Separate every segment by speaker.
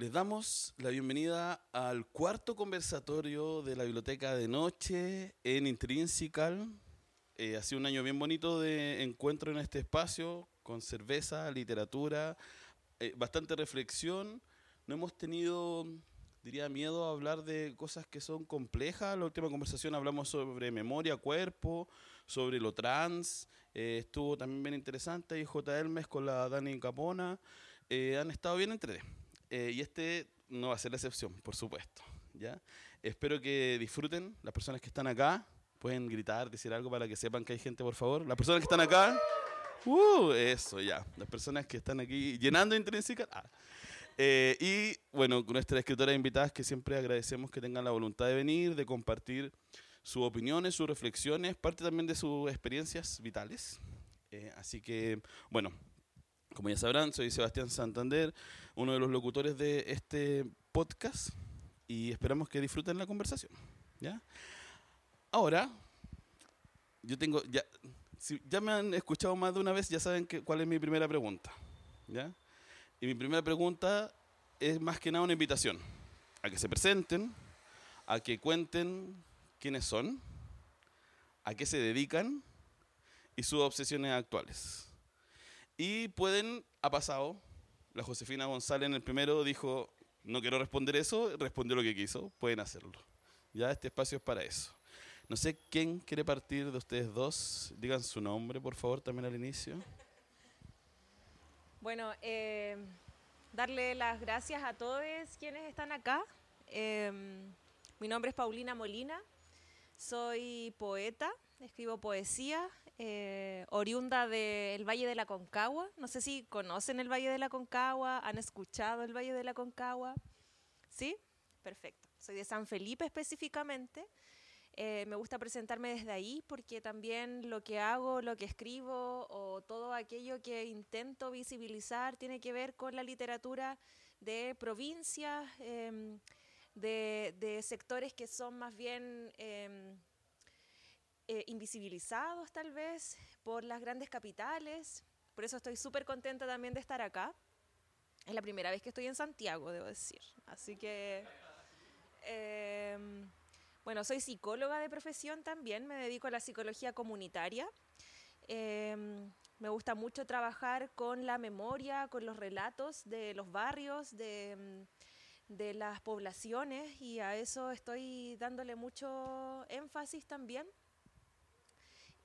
Speaker 1: Les damos la bienvenida al cuarto conversatorio de la biblioteca de noche en Intrinsical. Eh, ha sido un año bien bonito de encuentro en este espacio, con cerveza, literatura, eh, bastante reflexión. No hemos tenido, diría, miedo a hablar de cosas que son complejas. La última conversación hablamos sobre memoria, cuerpo, sobre lo trans. Eh, estuvo también bien interesante. Y J. Hermes con la Dani Capona. Eh, han estado bien entre y este no va a ser la excepción, por supuesto. ¿ya? Espero que disfruten las personas que están acá. Pueden gritar, decir algo para que sepan que hay gente, por favor. Las personas que están acá. Uh, eso, ya. Las personas que están aquí llenando intrínseca. Ah. Eh, y bueno, nuestras escritoras invitadas que siempre agradecemos que tengan la voluntad de venir, de compartir sus opiniones, sus reflexiones, parte también de sus experiencias vitales. Eh, así que, bueno, como ya sabrán, soy Sebastián Santander, uno de los locutores de este podcast, y esperamos que disfruten la conversación. ¿ya? Ahora, yo tengo, ya, si ya me han escuchado más de una vez, ya saben que, cuál es mi primera pregunta. ¿ya? Y mi primera pregunta es más que nada una invitación a que se presenten, a que cuenten quiénes son, a qué se dedican y sus obsesiones actuales. Y pueden, ha pasado, la Josefina González en el primero dijo, no quiero responder eso, respondió lo que quiso, pueden hacerlo. Ya este espacio es para eso. No sé quién quiere partir de ustedes dos. Digan su nombre, por favor, también al inicio.
Speaker 2: Bueno, eh, darle las gracias a todos quienes están acá. Em, mi nombre es Paulina Molina, soy poeta, escribo poesía, eh, oriunda del Valle de la Concagua. No sé si conocen el Valle de la Concagua, han escuchado el Valle de la Concagua. ¿Sí? Perfecto. Soy de San Felipe específicamente. Eh, me gusta presentarme desde ahí porque también lo que hago, lo que escribo o todo aquello que intento visibilizar tiene que ver con la literatura de provincias, em, de, sectores que son más bien em, eh, invisibilizados tal vez por las grandes capitales. Por eso estoy súper contenta también de estar acá. Es la primera vez que estoy en Santiago, debo decir. Así que... Em, bueno, soy psicóloga de profesión también, me dedico a la psicología comunitaria. Em, me gusta mucho trabajar con la memoria, con los relatos de los barrios, de, de las poblaciones y a eso estoy dándole mucho énfasis también.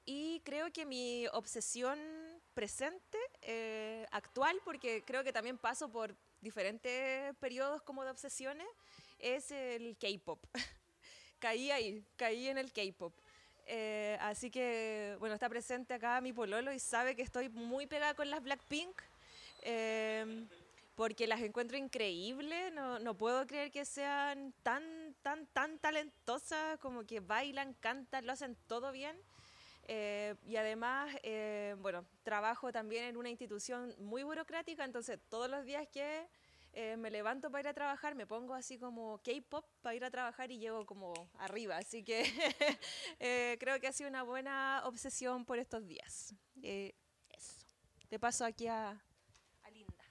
Speaker 2: Y creo que mi obsesión presente, eh, actual, porque creo que también paso por diferentes periodos como de obsesiones, es el K-Pop. caí ahí, caí en el K-pop. Eh, así que, bueno, está presente acá mi pololo y sabe que estoy muy pegada con las Blackpink. Eh, porque las encuentro increíbles, no, no, puedo creer que sean tan, tan, tan talentosas, como que bailan, cantan, lo hacen todo bien. Eh, y además, bueno, trabajo también en una institución muy burocrática, entonces todos los días que eh, me levanto para ir a trabajar, me pongo así como K-pop para ir a trabajar y llego como arriba. Así que eh, creo que ha sido una buena obsesión por estos días. Eh, eso. Te paso aquí a, Linda.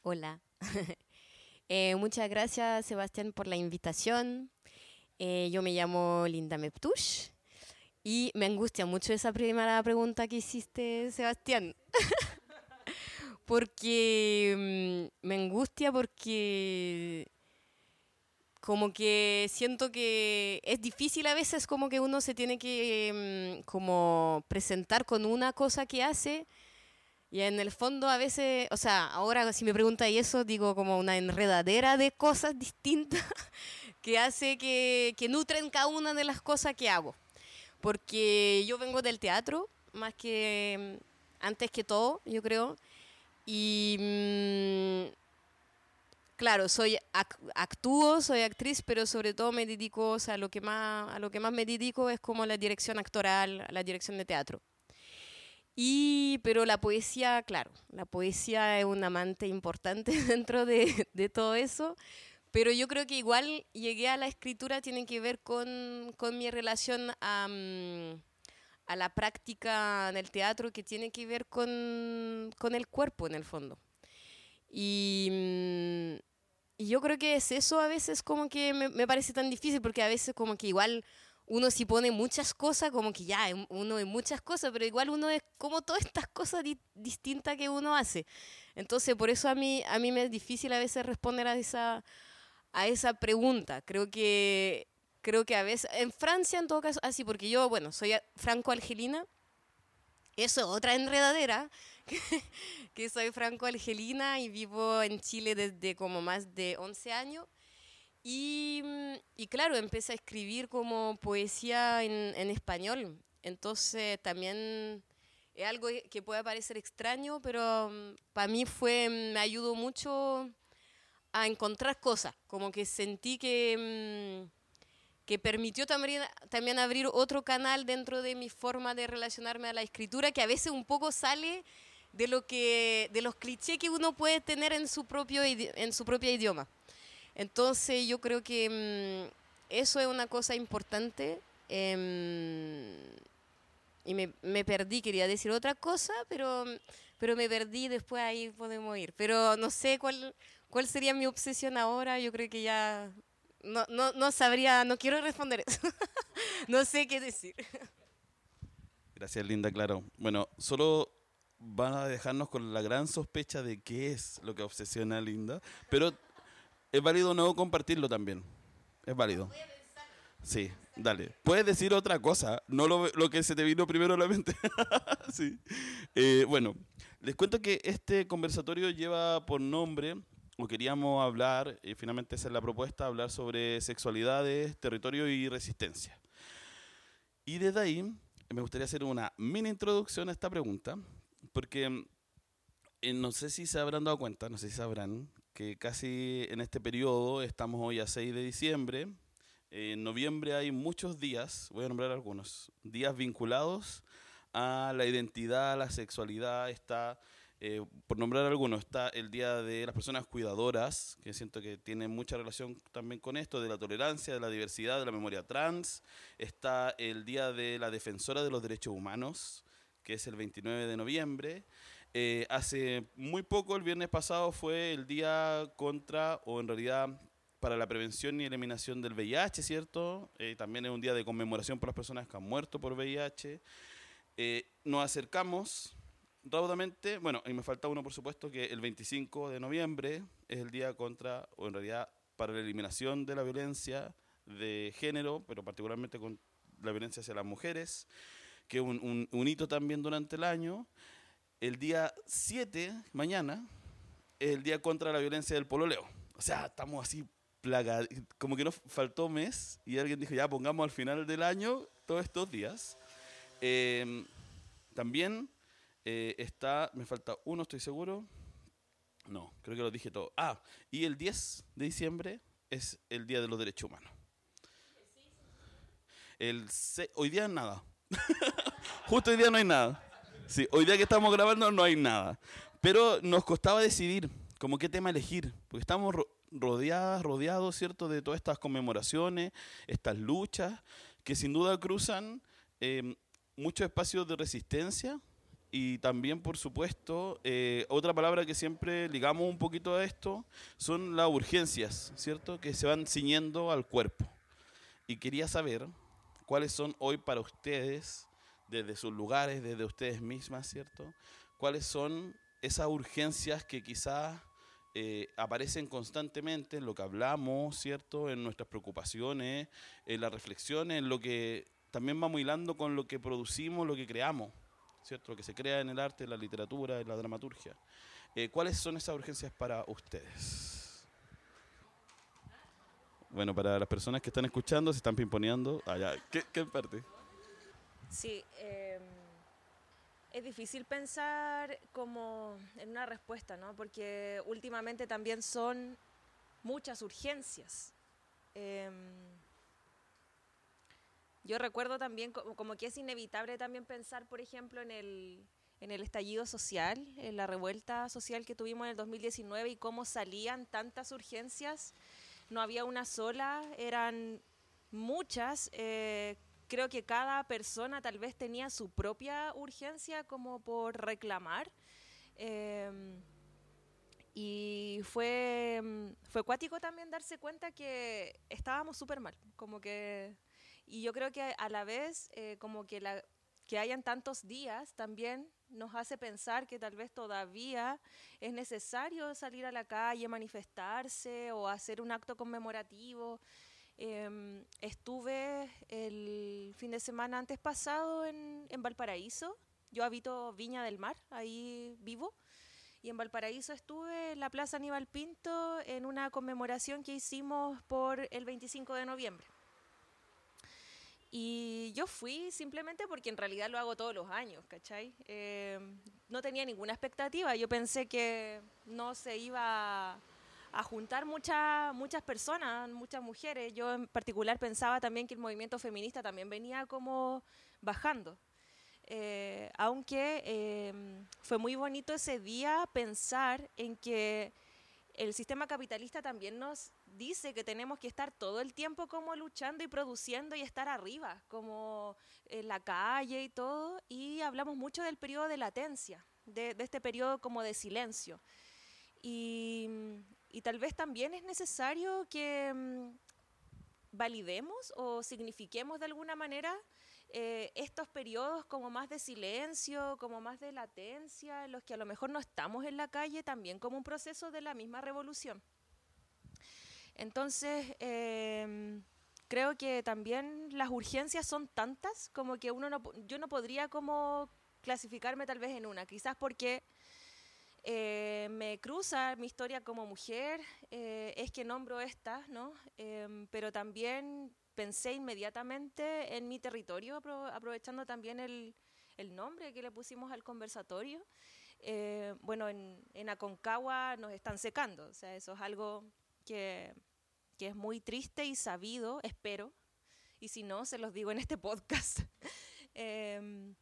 Speaker 3: Hola. muchas gracias, Sebastián, por la invitación. yo me llamo Linda Meptush y me angustia mucho esa primera pregunta que hiciste, Sebastián. porque mm, me angustia porque como que siento que es difícil a veces como que uno se tiene que mm, como presentar con una cosa que hace y en el fondo a veces, o sea, ahora si me pregunta y eso digo como una enredadera de cosas distintas que hace que, que nutren cada una de las cosas que hago. Porque yo vengo del teatro, más que mm, antes que todo, yo creo. Y mm, claro, soy actúo, soy actriz, pero sobre todo me dedico, o sea, lo que más, a lo que más me dedico es como la dirección actoral, la dirección de teatro. Y, pero la poesía, claro, la poesía es un amante importante dentro de, de todo eso, pero yo creo que igual llegué a la escritura tiene que ver con, con mi relación a... Mm, a la práctica del teatro que tiene que ver con, el cuerpo en el fondo. Y, mm, y yo creo que es eso a veces como que me, me parece tan difícil, porque a veces como que igual uno si pone muchas cosas, como que ya, em, uno es muchas cosas, pero igual uno es como todas estas cosas di- distintas que uno hace. Entonces, por eso a mí, a mí me es difícil a veces responder a esa, a esa pregunta. Creo que, creo que a veces, en Francia en todo caso, así, porque yo, bueno, soy franco-argelina, eso es otra enredadera, que, soy franco-argelina y vivo en Chile desde como más de 11 años. Y, mm, y claro, empecé a escribir como poesía en, en español. Entonces también es algo que puede parecer extraño, pero para mí fue, me ayudó mucho a encontrar cosas. Como que sentí que, mm, que permitió también, también abrir otro canal dentro de mi forma de relacionarme a la escritura, que a veces un poco sale de lo que de los clichés que uno puede tener en su propio en su propio idioma. Entonces yo creo que mm, eso es una cosa importante. em, y me, me perdí, quería decir otra cosa, pero, pero me perdí, después ahí podemos ir. Pero no sé cuál, cuál sería mi obsesión ahora, yo creo que ya no, no, no sabría, no quiero responder eso. no sé qué decir.
Speaker 1: Gracias, Linda, claro. Bueno, solo van a dejarnos con la gran sospecha de qué es lo que obsesiona a Linda, pero es válido no compartirlo también. Es válido. Sí, dale. Puedes decir otra cosa, no lo, lo que se te vino primero a la mente. sí. Eh, bueno, les cuento que este conversatorio lleva por nombre, o queríamos hablar, y finalmente esa es la propuesta, hablar sobre sexualidades, territorio y resistencia. Y desde ahí me gustaría hacer una mini introducción a esta pregunta, porque eh, no sé si se habrán dado cuenta, no sé si sabrán, que casi en este periodo, estamos hoy a 6 de diciembre, eh, en noviembre hay muchos días, voy a nombrar algunos, días vinculados a la identidad, a la sexualidad, está, eh, por nombrar algunos, está el Día de las Personas Cuidadoras, que siento que tiene mucha relación también con esto, de la tolerancia, de la diversidad, de la memoria trans, está el Día de la Defensora de los Derechos Humanos, que es el 29 de noviembre. Eh, hace muy poco, el viernes pasado, fue el día contra, o en realidad para la prevención y eliminación del VIH, ¿cierto? Eh, también es un día de conmemoración por las personas que han muerto por VIH. Eh, nos acercamos raudamente, bueno, y me falta uno, por supuesto, que el 25 de noviembre es el día contra, o en realidad para la eliminación de la violencia de género, pero particularmente con la violencia hacia las mujeres, que es un, un- un hito también durante el año. El día 7, mañana, es el día contra la violencia del pololeo. O sea, estamos así plagados, como que nos faltó mes y alguien dijo, ya pongamos al final del año todos estos días. Eh, también eh, está, me falta uno, estoy seguro. No, creo que lo dije todo. Ah, y el 10 de diciembre es el Día de los Derechos Humanos. El se- hoy día nada. Justo hoy día no hay nada. Sí, hoy día que estamos grabando no hay nada. Pero nos costaba decidir como qué tema elegir, porque estamos ro- rodeadas, rodeados, ¿cierto?, de todas estas conmemoraciones, estas luchas, que sin duda cruzan eh, muchos espacios de resistencia y también, por supuesto, eh, otra palabra que siempre ligamos un poquito a esto son las urgencias, ¿cierto?, que se van ciñendo al cuerpo. Y quería saber cuáles son hoy para ustedes, desde sus lugares, desde ustedes mismas, ¿cierto? ¿Cuáles son esas urgencias que quizás eh, aparecen constantemente en lo que hablamos, ¿cierto? En nuestras preocupaciones, en las reflexiones, en lo que también vamos hilando con lo que producimos, lo que creamos, ¿cierto? Lo que se crea en el arte, la literatura, en la dramaturgia. Eh, ¿Cuáles son esas urgencias para ustedes? Bueno, para las personas que están escuchando, se están pimponeando. Ah, ya. ¿Qué, qué parte?
Speaker 2: Sí, em, es difícil pensar como en una respuesta, ¿no? Porque últimamente también son muchas urgencias. Em, yo recuerdo también co- como que es inevitable también pensar, por ejemplo, en el, en el estallido social, en la revuelta social que tuvimos en el 2019 y cómo salían tantas urgencias. No había una sola, eran muchas. eh, creo que cada persona tal vez tenía su propia urgencia como por reclamar. em, y fue, fue cuático también darse cuenta que estábamos súper mal, como que, y yo creo que a la vez, eh, como que, la, que hayan tantos días también nos hace pensar que tal vez todavía es necesario salir a la calle, manifestarse o hacer un acto conmemorativo. Em, estuve el fin de semana antes pasado en, en Valparaíso, yo habito Viña del Mar, ahí vivo. Y en Valparaíso estuve en la Plaza Aníbal Pinto en una conmemoración que hicimos por el 25 de noviembre. Y yo fui simplemente porque en realidad lo hago todos los años, ¿cachai? Eh, no tenía ninguna expectativa. Yo pensé que no se iba a juntar muchas muchas personas, muchas mujeres. Yo en particular pensaba también que el movimiento feminista también venía como bajando. Eh, aunque eh, fue muy bonito ese día pensar en que el sistema capitalista también nos dice que tenemos que estar todo el tiempo como luchando y produciendo y estar arriba, como en la calle y todo, y hablamos mucho del periodo de latencia, de, este periodo como de silencio. Y, tal vez también es necesario que mm, validemos o signifiquemos de alguna manera eh, estos periodos como más de silencio, como más de latencia, en los que a lo mejor no estamos en la calle, también como un proceso de la misma revolución. Entonces, eh, creo que también las urgencias son tantas como que uno no, yo no podría como clasificarme tal vez en una, quizás porque eh, me cruza mi historia como mujer, eh, es que nombro esta, ¿no? Em, pero también pensé inmediatamente en mi territorio, aprovechando también el, el, nombre que le pusimos al conversatorio. Eh, bueno, en, en, Aconcagua nos están secando, o sea, eso es algo que, que, es muy triste y sabido, espero, y si no, se los digo en este podcast. eh,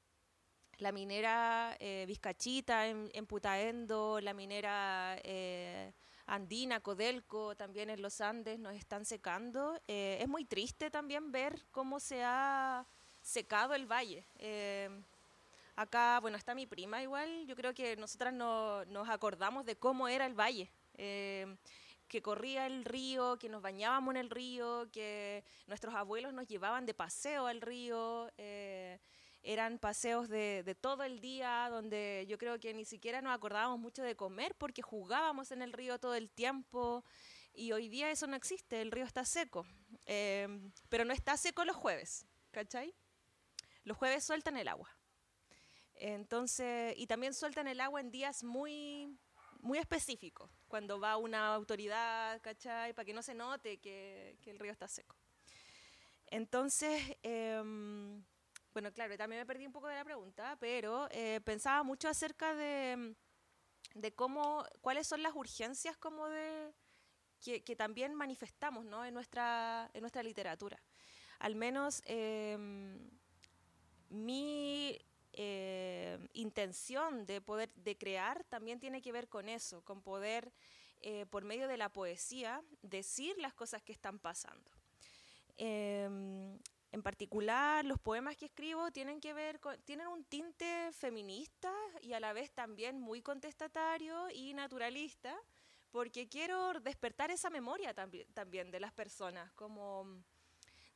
Speaker 2: la minera eh, Vizcachita en, en, Putaendo, la minera... Eh, andina, Codelco, también en los Andes nos están secando. Eh, es muy triste también ver cómo se ha secado el valle. Eh, acá, bueno, está mi prima igual, yo creo que nosotras no, nos acordamos de cómo era el valle. Que corría el río, que nos bañábamos en el río, que nuestros abuelos nos llevaban de paseo al río. Eh, eran paseos de, todo el día, donde yo creo que ni siquiera nos acordábamos mucho de comer porque jugábamos en el río todo el tiempo y hoy día eso no existe, el río está seco, eh, pero no está seco los jueves, ¿cachai? Los jueves sueltan el agua. Entonces, y también sueltan el agua en días muy, muy específicos, cuando va una autoridad, ¿cachai? Para que no se note que, el río está seco. Entonces, eh, bueno, claro, también me perdí un poco de la pregunta, pero eh, pensaba mucho acerca de, de, cómo, cuáles son las urgencias como de que, también manifestamos ¿no? en, nuestra, en nuestra literatura. Al menos eh, mi eh, intención de poder de crear también tiene que ver con eso, con poder eh, por medio de la poesía decir las cosas que están pasando. Eh, en particular, los poemas que escribo tienen que ver con, tienen un tinte feminista y a la vez también muy contestatario y naturalista, porque quiero despertar esa memoria también, también de las personas, como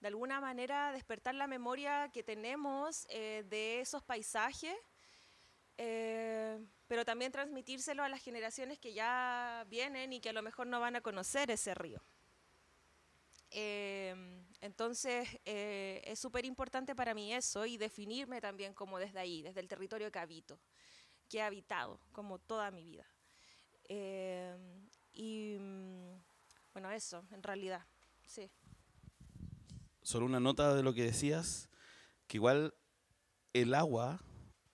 Speaker 2: de alguna manera despertar la memoria que tenemos eh, de esos paisajes, eh, pero también transmitírselo a las generaciones que ya vienen y que a lo mejor no van a conocer ese río. Eh, entonces eh, es súper importante para mí eso y definirme también como desde ahí, desde el territorio que habito, que he habitado como toda mi vida. Eh, y bueno, eso, en realidad, sí.
Speaker 1: Solo una nota de lo que decías, que igual el agua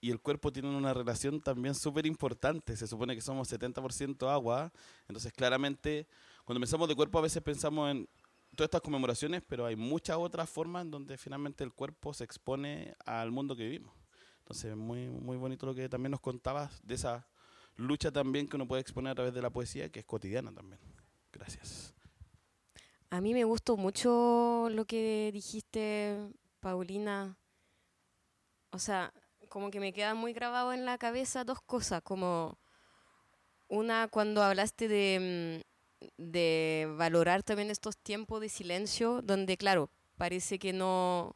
Speaker 1: y el cuerpo tienen una relación también súper importante. Se supone que somos 70% agua, entonces claramente cuando pensamos de cuerpo a veces pensamos en todas estas conmemoraciones, pero hay muchas otras formas en donde finalmente el cuerpo se expone al mundo que vivimos. Entonces, muy, muy bonito lo que también nos contabas de esa lucha también que uno puede exponer a través de la poesía, que es cotidiana también. Gracias.
Speaker 3: A mí me gustó mucho lo que dijiste, Paulina. O sea, como que me queda muy grabado en la cabeza dos cosas, como una cuando hablaste de, mm, de valorar también estos tiempos de silencio, donde, claro, parece que no,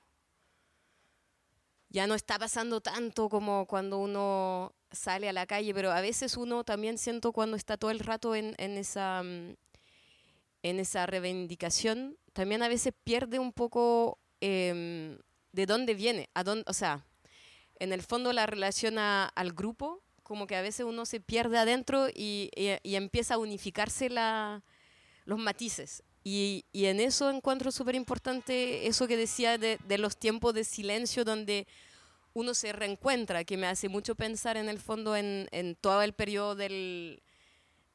Speaker 3: ya no está pasando tanto como cuando uno sale a la calle, pero a veces uno también siento cuando está todo el rato en, en esa, mm, en esa reivindicación, también a veces pierde un poco em, de dónde viene, a dónde, o sea, en el fondo la relación al grupo, como que a veces uno se pierde adentro y, empieza a unificarse los matices. Y, en eso encuentro súper importante eso que decía de, de los tiempos de silencio donde uno se reencuentra, que me hace mucho pensar en el fondo en, en todo el periodo del,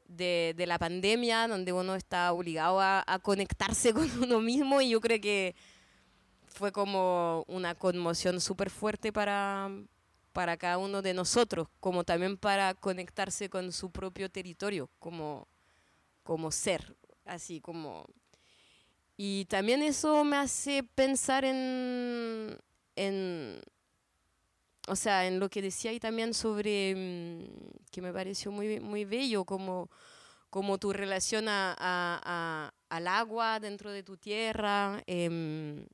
Speaker 3: de, de la pandemia, donde uno está obligado a, a conectarse con uno mismo y yo creo que fue como una conmoción súper fuerte para, para cada uno de nosotros, como también para conectarse con su propio territorio, como, como ser, así como... Y también eso me hace pensar en, en, o sea, en lo que decía ahí también sobre, mm, que me pareció muy, muy bello, como, como tu relación a, a- a- al agua dentro de tu tierra, em,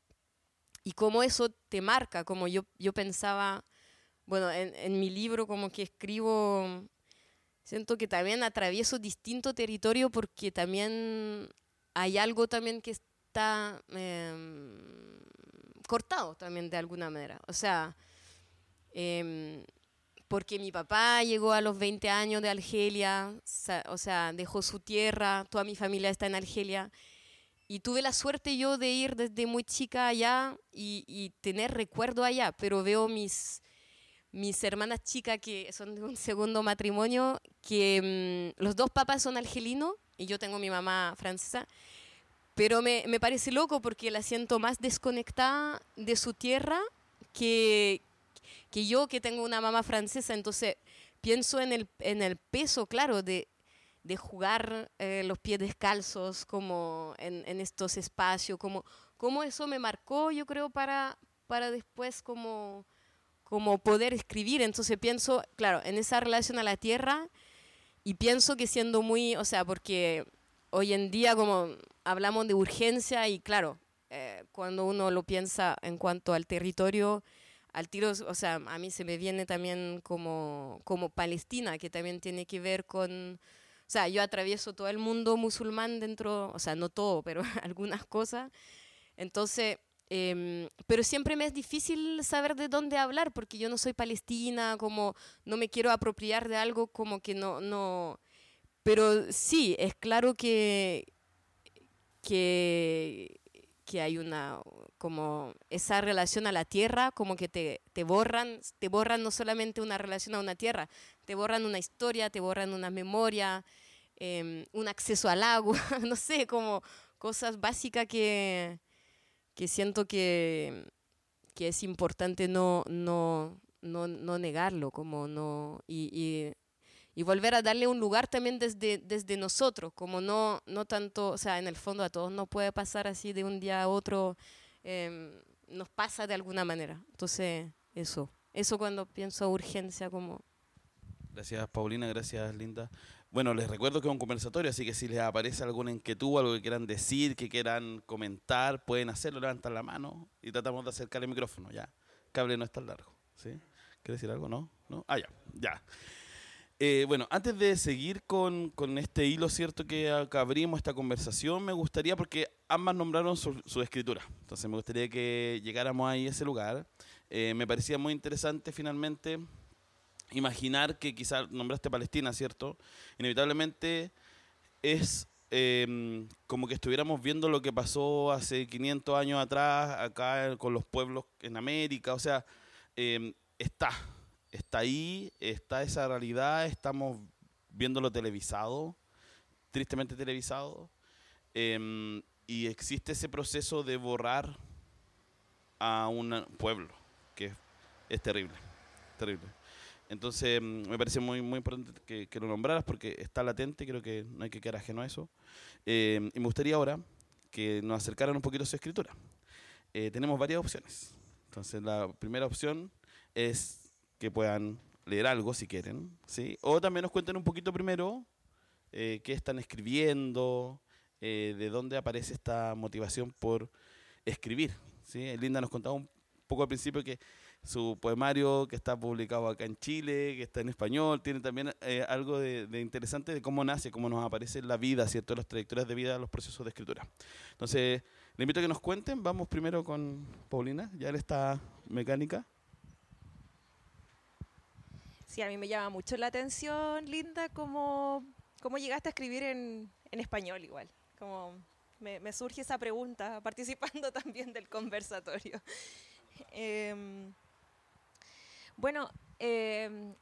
Speaker 3: y cómo eso te marca, como yo, yo pensaba, bueno, en, en mi libro como que escribo, siento que también atravieso distinto territorio porque también hay algo también que está em, cortado también de alguna manera. O sea, em, porque mi papá llegó a los 20 años de Argelia, o sea, dejó su tierra, toda mi familia está en Argelia. Y tuve la suerte yo de ir desde muy chica allá y, y tener recuerdo allá, pero veo mis, mis hermanas chicas que son de un segundo matrimonio, que mm, los dos papás son argelinos y yo tengo mi mamá francesa, pero me, me parece loco porque la siento más desconectada de su tierra que, que yo que tengo una mamá francesa, entonces pienso en el, en el peso, claro, de, de jugar eh, los pies descalzos como en, en estos espacios, como, como eso me marcó, yo creo, para, para después como, como poder escribir. Entonces pienso, claro, en esa relación a la tierra y pienso que siendo muy, o sea, porque hoy en día como hablamos de urgencia y claro, eh, cuando uno lo piensa en cuanto al territorio, al tiro, o sea, a mí se me viene también como, como Palestina, que también tiene que ver con, o sea, yo atravieso todo el mundo musulmán dentro, o sea, no todo, pero algunas cosas. Entonces, em, pero siempre me es difícil saber de dónde hablar, porque yo no soy palestina, como no me quiero apropiar de algo como que no, no, pero sí, es claro que, que, que hay una, como esa relación a la tierra, como que te, te borran, te borran no solamente una relación a una tierra, te borran una historia, te borran una memoria, em, un acceso al agua, no sé, como cosas básicas que, que siento que, que es importante no, no, no, no negarlo, como no, y, y, y volver a darle un lugar también desde, desde nosotros, como no, no tanto, o sea, en el fondo a todos no puede pasar así de un día a otro, em, nos pasa de alguna manera. Entonces, eso, eso cuando pienso urgencia como...
Speaker 1: Gracias, Paulina. Gracias, Linda. Bueno, les recuerdo que es un conversatorio, así que si les aparece alguna inquietud, algo que quieran decir, que quieran comentar, pueden hacerlo, levantar la mano y tratamos de acercar el micrófono. Ya, cable no es tan largo. ¿sí? ¿Quieres decir algo? ¿No? ¿No? Ah, ya, ya. Eh, bueno, antes de seguir con, con este hilo, ¿cierto? Que abrimos esta conversación, me gustaría, porque ambas nombraron su, escritura, entonces me gustaría que llegáramos ahí a ese lugar. Eh, me parecía muy interesante finalmente imaginar que quizás nombraste Palestina, ¿cierto? Inevitablemente es eh, como que estuviéramos viendo lo que pasó hace 500 años atrás acá con los pueblos en América, o sea, eh, está, está ahí, está esa realidad, estamos viéndolo televisado, tristemente televisado, eh, y existe ese proceso de borrar a un pueblo, que es, terrible, terrible. Entonces, mm, me parece muy, muy importante que, lo nombraras porque está latente, creo que no hay que quedar ajeno a eso. Eh, y me gustaría ahora que nos acercaran un poquito a su escritura. Eh, tenemos varias opciones. Entonces, la primera opción es que puedan leer algo si quieren, ¿sí? O también nos cuenten un poquito primero eh, qué están escribiendo, eh, de dónde aparece esta motivación por escribir. ¿sí? Linda nos contaba un poco al principio que su poemario que está publicado acá en Chile, que está en español, tiene también eh, algo de, interesante de cómo nace, cómo nos aparece la vida, ¿cierto? Las trayectorias de vida, los procesos de escritura. Entonces, le invito a que nos cuenten. Vamos primero con Paulina, ya él está mecánica.
Speaker 2: Sí, a mí me llama mucho la atención, Linda, cómo, cómo llegaste a escribir en, español igual. Como me, surge esa pregunta participando también del conversatorio. Eh, bueno, eh,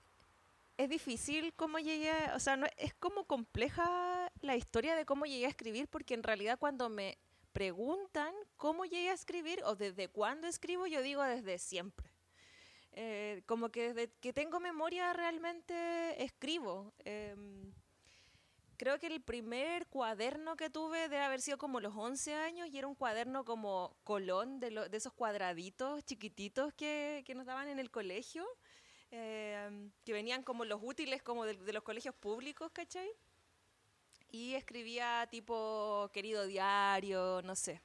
Speaker 2: es difícil cómo llegué, o sea, es como compleja la historia de cómo llegué a escribir, porque en realidad cuando me preguntan cómo llegué a escribir o desde cuándo escribo, yo digo desde siempre. Eh, como que desde que tengo memoria realmente escribo. Eh, creo que el primer cuaderno que tuve debe haber sido como los 11 años y era un cuaderno como colón de, lo, de esos cuadraditos chiquititos que, que, nos daban en el colegio, eh, que venían como los útiles como de, de, los colegios públicos, ¿cachai? Y escribía tipo querido diario, no sé.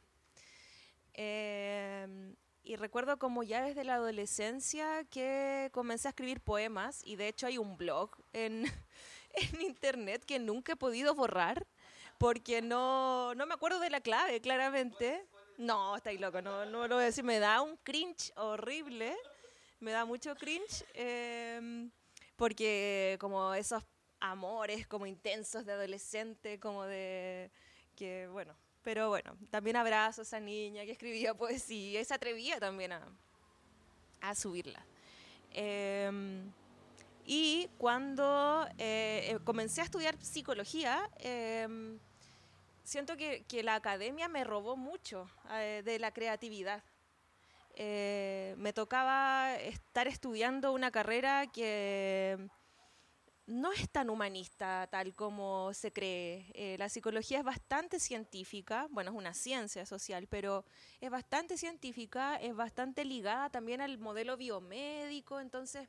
Speaker 2: Eh, y recuerdo como ya desde la adolescencia que comencé a escribir poemas y de hecho hay un blog en en internet que nunca he podido borrar porque no, no me acuerdo de la clave, claramente. No, estáis loco, no, no lo voy a decir. Me da un cringe horrible. Me da mucho cringe. Eh, porque como esos amores como intensos de adolescente, como de que, bueno, pero bueno, también abrazo a esa niña que escribía poesía y se atrevía también a, a subirla. Eh, y cuando eh, eh, comencé a estudiar psicología, eh, siento que, que, la academia me robó mucho eh, de la creatividad. Me tocaba estar estudiando una carrera que no es tan humanista tal como se cree. Eh, la psicología es bastante científica, bueno, es una ciencia social, pero es bastante científica, es bastante ligada también al modelo biomédico, entonces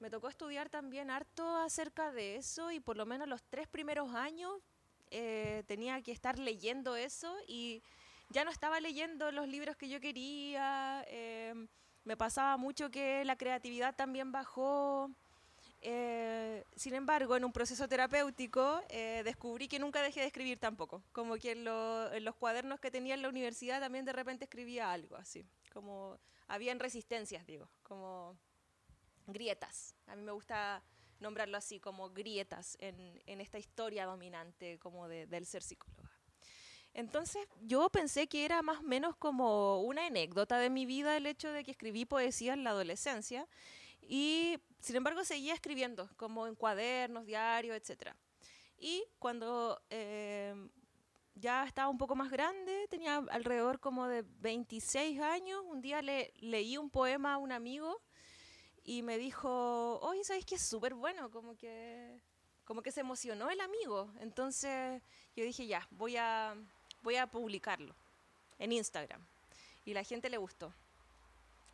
Speaker 2: me tocó estudiar también harto acerca de eso y por lo menos los tres primeros años eh, tenía que estar leyendo eso y ya no estaba leyendo los libros que yo quería. Eh, me pasaba mucho que la creatividad también bajó. Eh, sin embargo, en un proceso terapéutico eh, descubrí que nunca dejé de escribir tampoco. Como que en, lo, en, los cuadernos que tenía en la universidad también de repente escribía algo así. Como habían resistencias, digo. Como grietas. A mí me gusta nombrarlo así, como grietas en, en esta historia dominante como de, del ser psicóloga. Entonces yo pensé que era más o menos como una anécdota de mi vida el hecho de que escribí poesía en la adolescencia y sin embargo seguía escribiendo como en cuadernos, diarios, etc. Y cuando eh, ya estaba un poco más grande, tenía alrededor como de 26 años, un día le leí un poema a un amigo y me dijo, oye, ¿sabes qué? Es súper bueno, como que, como que se emocionó el amigo. Entonces yo dije, ya, voy a, voy a publicarlo en Instagram. Y la gente le gustó.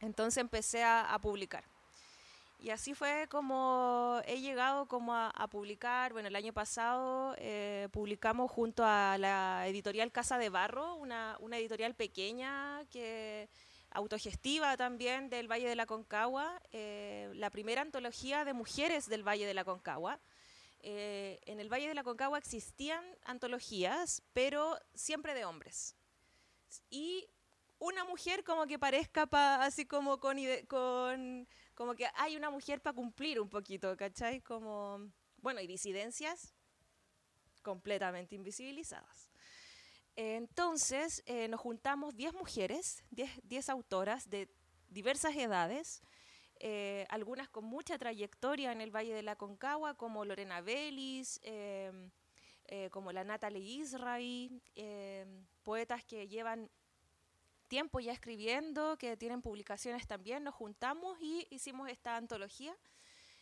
Speaker 2: Entonces empecé a, a publicar. Y así fue como he llegado como a, publicar. Bueno, el año pasado eh, publicamos junto a la editorial Casa de Barro, una, una editorial pequeña que autogestiva también del Valle de la Concagua, eh, la primera antología de mujeres del Valle de la Concagua. Eh, en el Valle de la Concagua existían antologías, pero siempre de hombres. Y una mujer como que parezca pa, así como con, con como que hay una mujer para cumplir un poquito, ¿cachai? Como, bueno, y disidencias completamente invisibilizadas. Entonces eh, nos juntamos 10 mujeres, 10 autoras de diversas edades, eh, algunas con mucha trayectoria en el Valle de la Concagua, como Lorena Vélez, eh, eh, como la Natalie Israel, poetas que llevan tiempo ya escribiendo, que tienen publicaciones también, nos juntamos y hicimos esta antología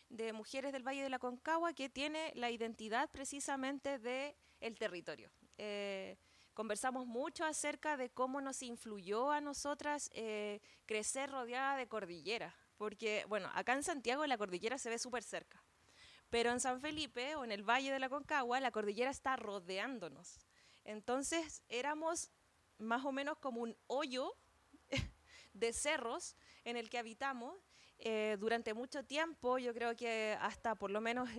Speaker 2: de mujeres del Valle de la Concagua que tiene la identidad precisamente del el territorio. Eh, conversamos mucho acerca de cómo nos influyó a nosotras eh, crecer rodeada de cordillera, porque, bueno, acá en Santiago la cordillera se ve súper cerca, Pero en San Felipe o en el Valle de la Concagua, la cordillera está rodeándonos. Entonces éramos más o menos como un hoyo de cerros en el que habitamos eh, durante mucho tiempo. Yo creo que hasta por lo menos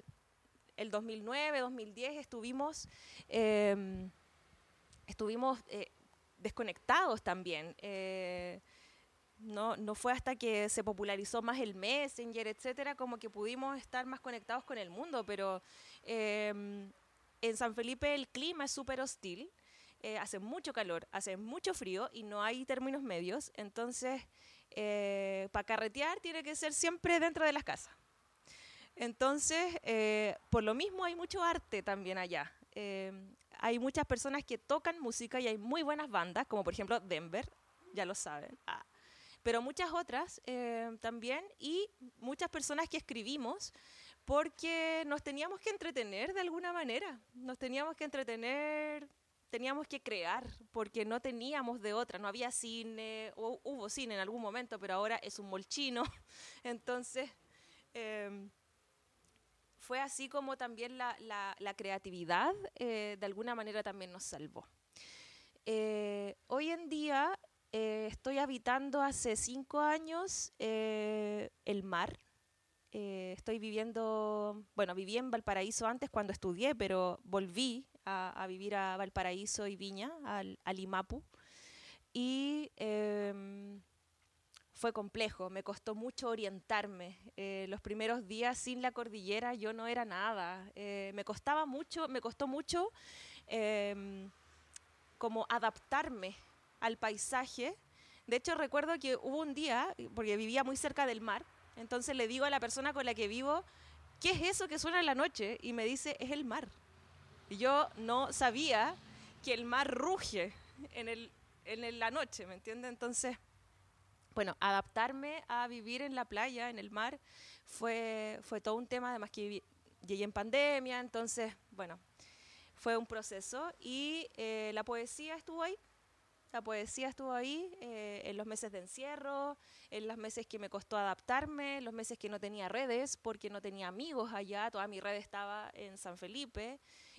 Speaker 2: el 2009, 2010 estuvimos, em, estuvimos eh, desconectados también. Eh, no, no fue hasta que se popularizó más el Messenger, etcétera, como que pudimos estar más conectados con el mundo, pero em, en San Felipe el clima es súper hostil, eh, hace mucho calor, hace mucho frío y no hay términos medios, entonces eh, para carretear tiene que ser siempre dentro de las casas. Entonces, eh, por lo mismo hay mucho arte también allá. Em, hay muchas personas que tocan música y hay muy buenas bandas, como por ejemplo Denver, ya lo saben. Ah pero muchas otras eh, también y muchas personas que escribimos porque nos teníamos que entretener de alguna manera, nos teníamos que entretener, teníamos que crear, porque no teníamos de otra, no había cine, o hubo cine en algún momento, pero ahora es un molchino, entonces em, fue así como también la, la, creatividad eh, de alguna manera también nos salvó. Eh, hoy en día eh, estoy habitando hace cinco años el mar. Estoy viviendo, bueno, viví en Valparaíso antes cuando estudié, pero volví a, vivir a Valparaíso y Viña, al, a Limapu. Y em, fue complejo, me costó mucho orientarme. los primeros días sin la cordillera yo no era nada. me costaba mucho, me costó mucho em, como adaptarme al paisaje. De hecho, recuerdo que hubo un día, porque vivía muy cerca del mar, entonces le digo a la persona con la que vivo, ¿qué es eso que suena en la noche? Y me dice, es el mar. Y yo no sabía que el mar ruge en, el, en la noche, ¿me entiende? Entonces, bueno, adaptarme a vivir en la playa, en el mar, fue, fue todo un tema, además que llegué en pandemia, entonces, bueno, fue un proceso y eh, la poesía estuvo ahí, la poesía estuvo ahí eh, en los meses de encierro, en los meses que me costó adaptarme, los meses que no tenía redes, porque no tenía amigos allá, toda mi red estaba en San Felipe,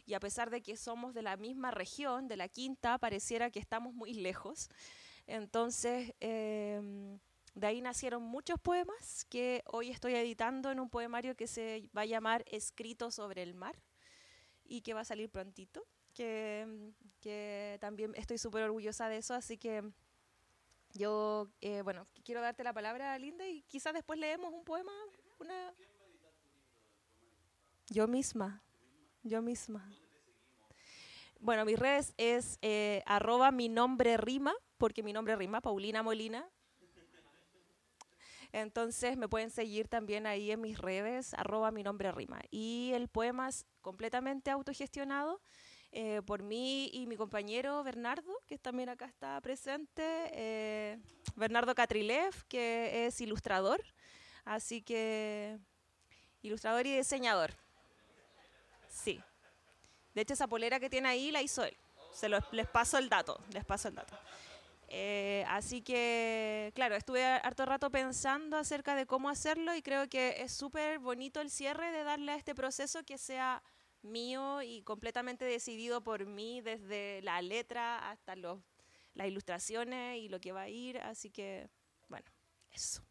Speaker 2: y a pesar de que somos de la misma región, de la quinta, pareciera que estamos muy lejos. Entonces, em, de ahí nacieron muchos poemas que hoy estoy editando en un poemario que se va a llamar Escrito sobre el mar y que va a salir prontito que, también estoy súper orgullosa de eso, así que yo, eh, bueno, quiero darte la palabra, Linda, y quizás después leemos un poema, una... Yo misma, yo misma. Bueno, mis redes es eh, arroba mi nombre rima, porque mi nombre rima, Paulina Molina. Entonces me pueden seguir también ahí en mis redes, arroba mi nombre rima. Y el poema es completamente autogestionado. Eh, por mí y mi compañero Bernardo, que también acá está presente, eh, Bernardo Catrilev, que es ilustrador, así que ilustrador y diseñador. Sí. De hecho, esa polera que tiene ahí la hizo él. Se les paso el dato, les paso el dato. Eh, así que, claro, estuve harto rato pensando acerca de cómo hacerlo y creo que es súper bonito el cierre de darle a este proceso que sea mío y completamente decidido por mí desde la letra hasta los, las ilustraciones y lo que va a ir. Así que, bueno, eso.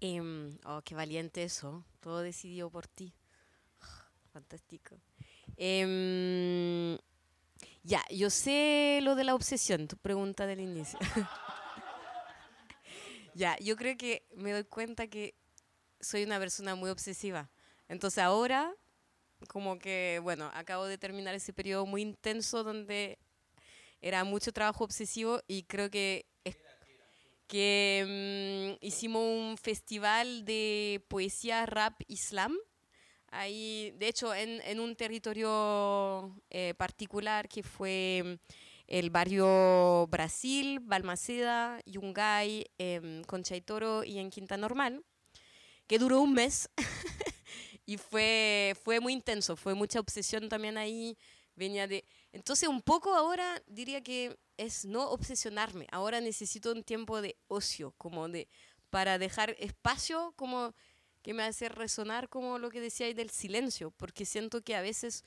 Speaker 3: Em, oh, qué valiente eso. Todo decidido por ti. Fantástico. Em, ya, yo sé lo de la obsesión, tu pregunta del inicio. ya, yo creo que me doy cuenta que soy una persona muy obsesiva. Entonces ahora, como que, bueno, acabo de terminar ese periodo muy intenso donde era mucho trabajo obsesivo y creo que, que mm, hicimos un festival de poesía rap islam. Ahí, de hecho, en, en un territorio eh, particular que fue el barrio Brasil, Balmaceda, Yungay, eh, Concha y Toro y en Quinta Normal que duró un mes y fue, fue muy intenso, fue mucha obsesión también ahí, venía de... Entonces un poco ahora diría que es no obsesionarme, ahora necesito un tiempo de ocio, como de para dejar espacio como que me hace resonar como lo que decíais del silencio, porque siento que a veces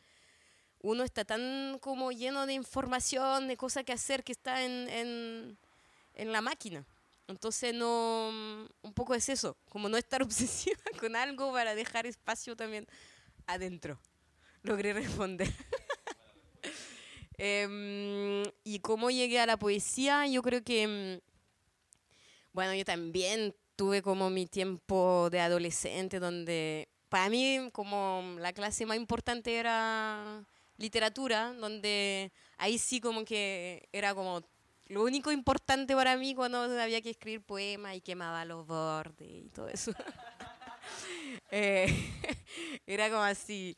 Speaker 3: uno está tan como lleno de información, de cosas que hacer, que está en, en, en la máquina. Entonces no, un poco es eso, como no estar obsesiva con algo para dejar espacio también adentro. Logré responder. Em, y cómo llegué a la poesía, yo creo que, em, bueno, yo también tuve como mi tiempo de adolescente donde para mí como la clase más importante era literatura, donde ahí sí como que era como lo único importante para mí cuando había que escribir poemas y quemaba los bordes y todo eso. Eh, era como así.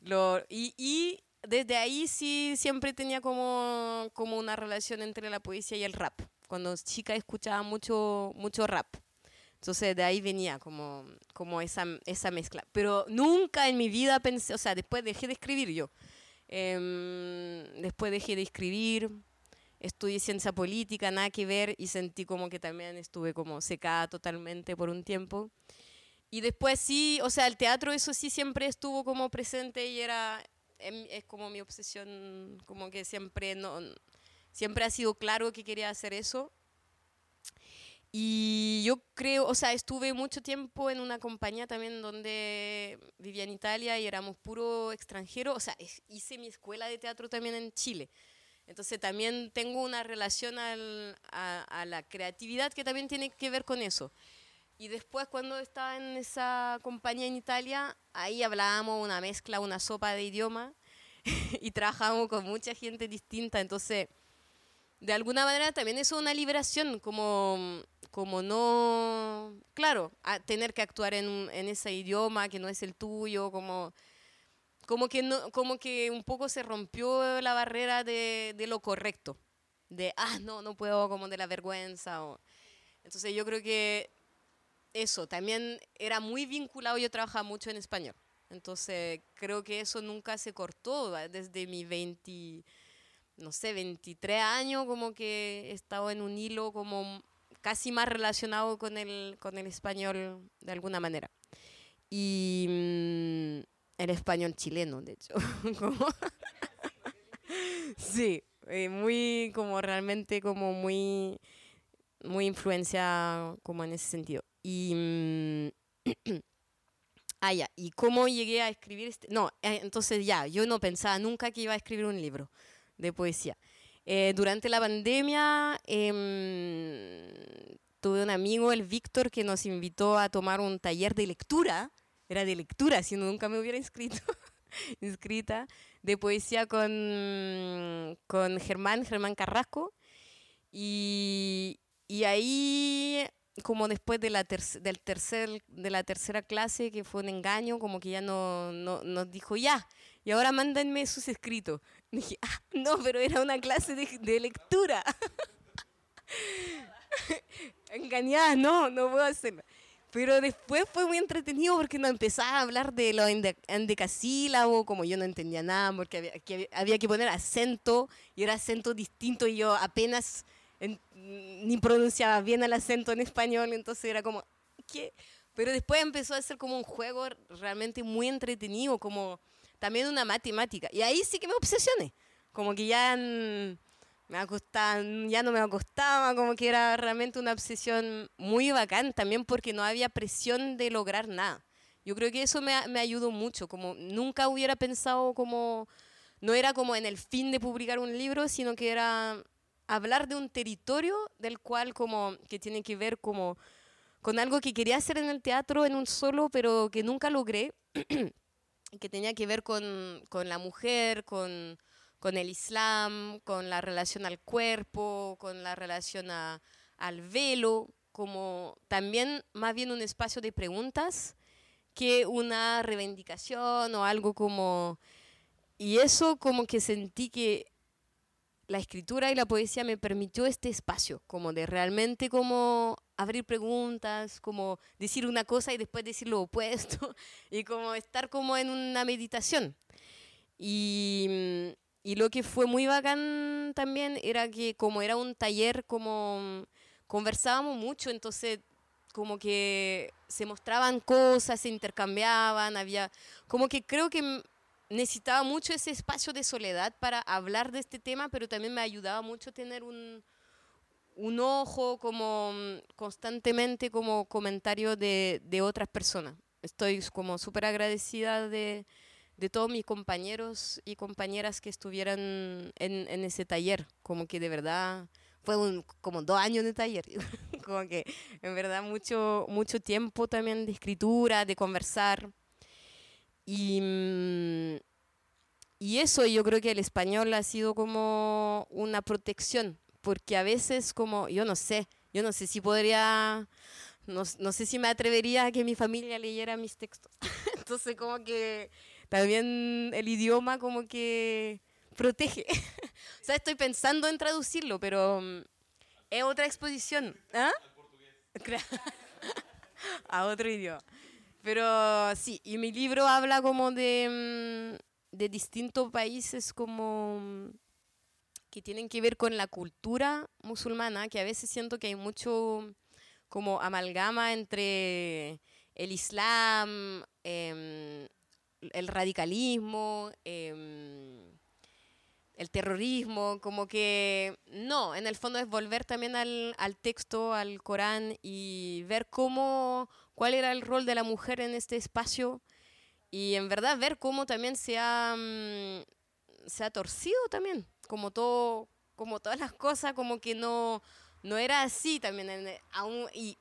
Speaker 3: Lo, y, y, desde ahí sí siempre tenía como, como una relación entre la poesía y el rap. Cuando chica escuchaba mucho, mucho rap. Entonces de ahí venía como, como esa, esa mezcla. Pero nunca en mi vida pensé, o sea, después dejé de escribir yo. Eh, después dejé de escribir, estudié ciencia política, nada que ver, y sentí como que también estuve como secada totalmente por un tiempo. Y después sí, o sea, el teatro eso sí siempre estuvo como presente y era, em, es como mi obsesión, como que siempre, no, siempre ha sido claro que quería hacer eso. Y yo creo, o sea, estuve mucho tiempo en una compañía también donde vivía en Italia y éramos puro extranjero, o sea, hice mi escuela de teatro también en Chile. Entonces también tengo una relación al, a, a, la creatividad que también tiene que ver con eso. Y después cuando estaba en esa compañía en Italia, ahí hablábamos una mezcla, una sopa de idioma y trabajábamos con mucha gente distinta. Entonces, de alguna manera también es una liberación, como, como no, claro, tener que actuar en, en ese idioma que no es el tuyo, como como que, no, como que un poco se rompió la barrera de, de, lo correcto, de, ah, no, no puedo, como de la vergüenza. Entonces yo creo que eso, también era muy vinculado, yo trabajaba mucho en español, entonces creo que eso nunca se cortó desde mi 20, no sé, 23 años, como que he estado en un hilo como casi más relacionado con el, con el español de alguna manera. Y... Mmm, el español chileno, de hecho. sí, eh, muy, como realmente, como muy, muy influencia, como en ese sentido. Y. Mm, ah, ya. ¿Y cómo llegué a escribir este? No, eh, entonces ya, yo no pensaba nunca que iba a escribir un libro de poesía. Eh, durante la pandemia eh, tuve un amigo, el Víctor, que nos invitó a tomar un taller de lectura era de lectura, si no nunca me hubiera inscrito, inscrita, de poesía con, con Germán, Germán Carrasco. Y, y ahí, como después de la, del tercer, de la tercera clase, que fue un engaño, como que ya no, no nos dijo, ya, y ahora mándenme sus escritos. Dije, ah, no, pero era una clase de, de lectura. Engañada, no, no puedo hacerlo. Pero después fue muy entretenido porque nos empezaba a hablar de los endecasílabos, como yo no entendía nada, porque había que, había que poner acento y era acento distinto y yo apenas en, ni pronunciaba bien el acento en español, entonces era como, ¿qué? Pero después empezó a ser como un juego realmente muy entretenido, como también una matemática. Y ahí sí que me obsesioné, como que ya me acostaba, ya no me acostaba, como que era realmente una obsesión muy bacán, también porque no había presión de lograr nada. Yo creo que eso me, me ayudó mucho, como nunca hubiera pensado como, no era como en el fin de publicar un libro, sino que era hablar de un territorio del cual como, que tiene que ver como con algo que quería hacer en el teatro en un solo, pero que nunca logré, que tenía que ver con, con la mujer, con con el Islam, con la relación al cuerpo, con la relación a, al velo, como también más bien un espacio de preguntas que una reivindicación o algo como... Y eso como que sentí que la escritura y la poesía me permitió este espacio, como de realmente como abrir preguntas, como decir una cosa y después decir lo opuesto, y como estar como en una meditación. Y, y lo que fue muy bacán también era que como era un taller, como conversábamos mucho, entonces como que se mostraban cosas, se intercambiaban, había, como que creo que necesitaba mucho ese espacio de soledad para hablar de este tema, pero también me ayudaba mucho tener un, un ojo como mm, constantemente como comentario de, de otras personas. Estoy como súper agradecida de, de todos mis compañeros y compañeras que estuvieran en, en ese taller, como que de verdad fue un, como dos años de taller, como que en verdad mucho, mucho tiempo también de escritura, de conversar. Y, mm, y eso yo creo que el español ha sido como una protección, porque a veces como, yo no sé, yo no sé si podría, no, no sé si me atrevería a que mi familia leyera mis textos. Entonces como que también el idioma como que protege. o sea, estoy pensando en traducirlo, pero mm, es otra exposición. ¿Ah? A otro idioma. Pero sí, y mi libro habla como de, mm, de distintos países como mm, que tienen que ver con la cultura musulmana, que a veces siento que hay mucho como amalgama entre el Islam, em, el radicalismo, em, el terrorismo, como que no, en el fondo es volver también al, al texto, al Corán y ver cómo, cuál era el rol de la mujer en este espacio y en verdad ver cómo también se ha, mm, se ha torcido también, como todo, como todas las cosas, como que no, no era así también, en- aún, y,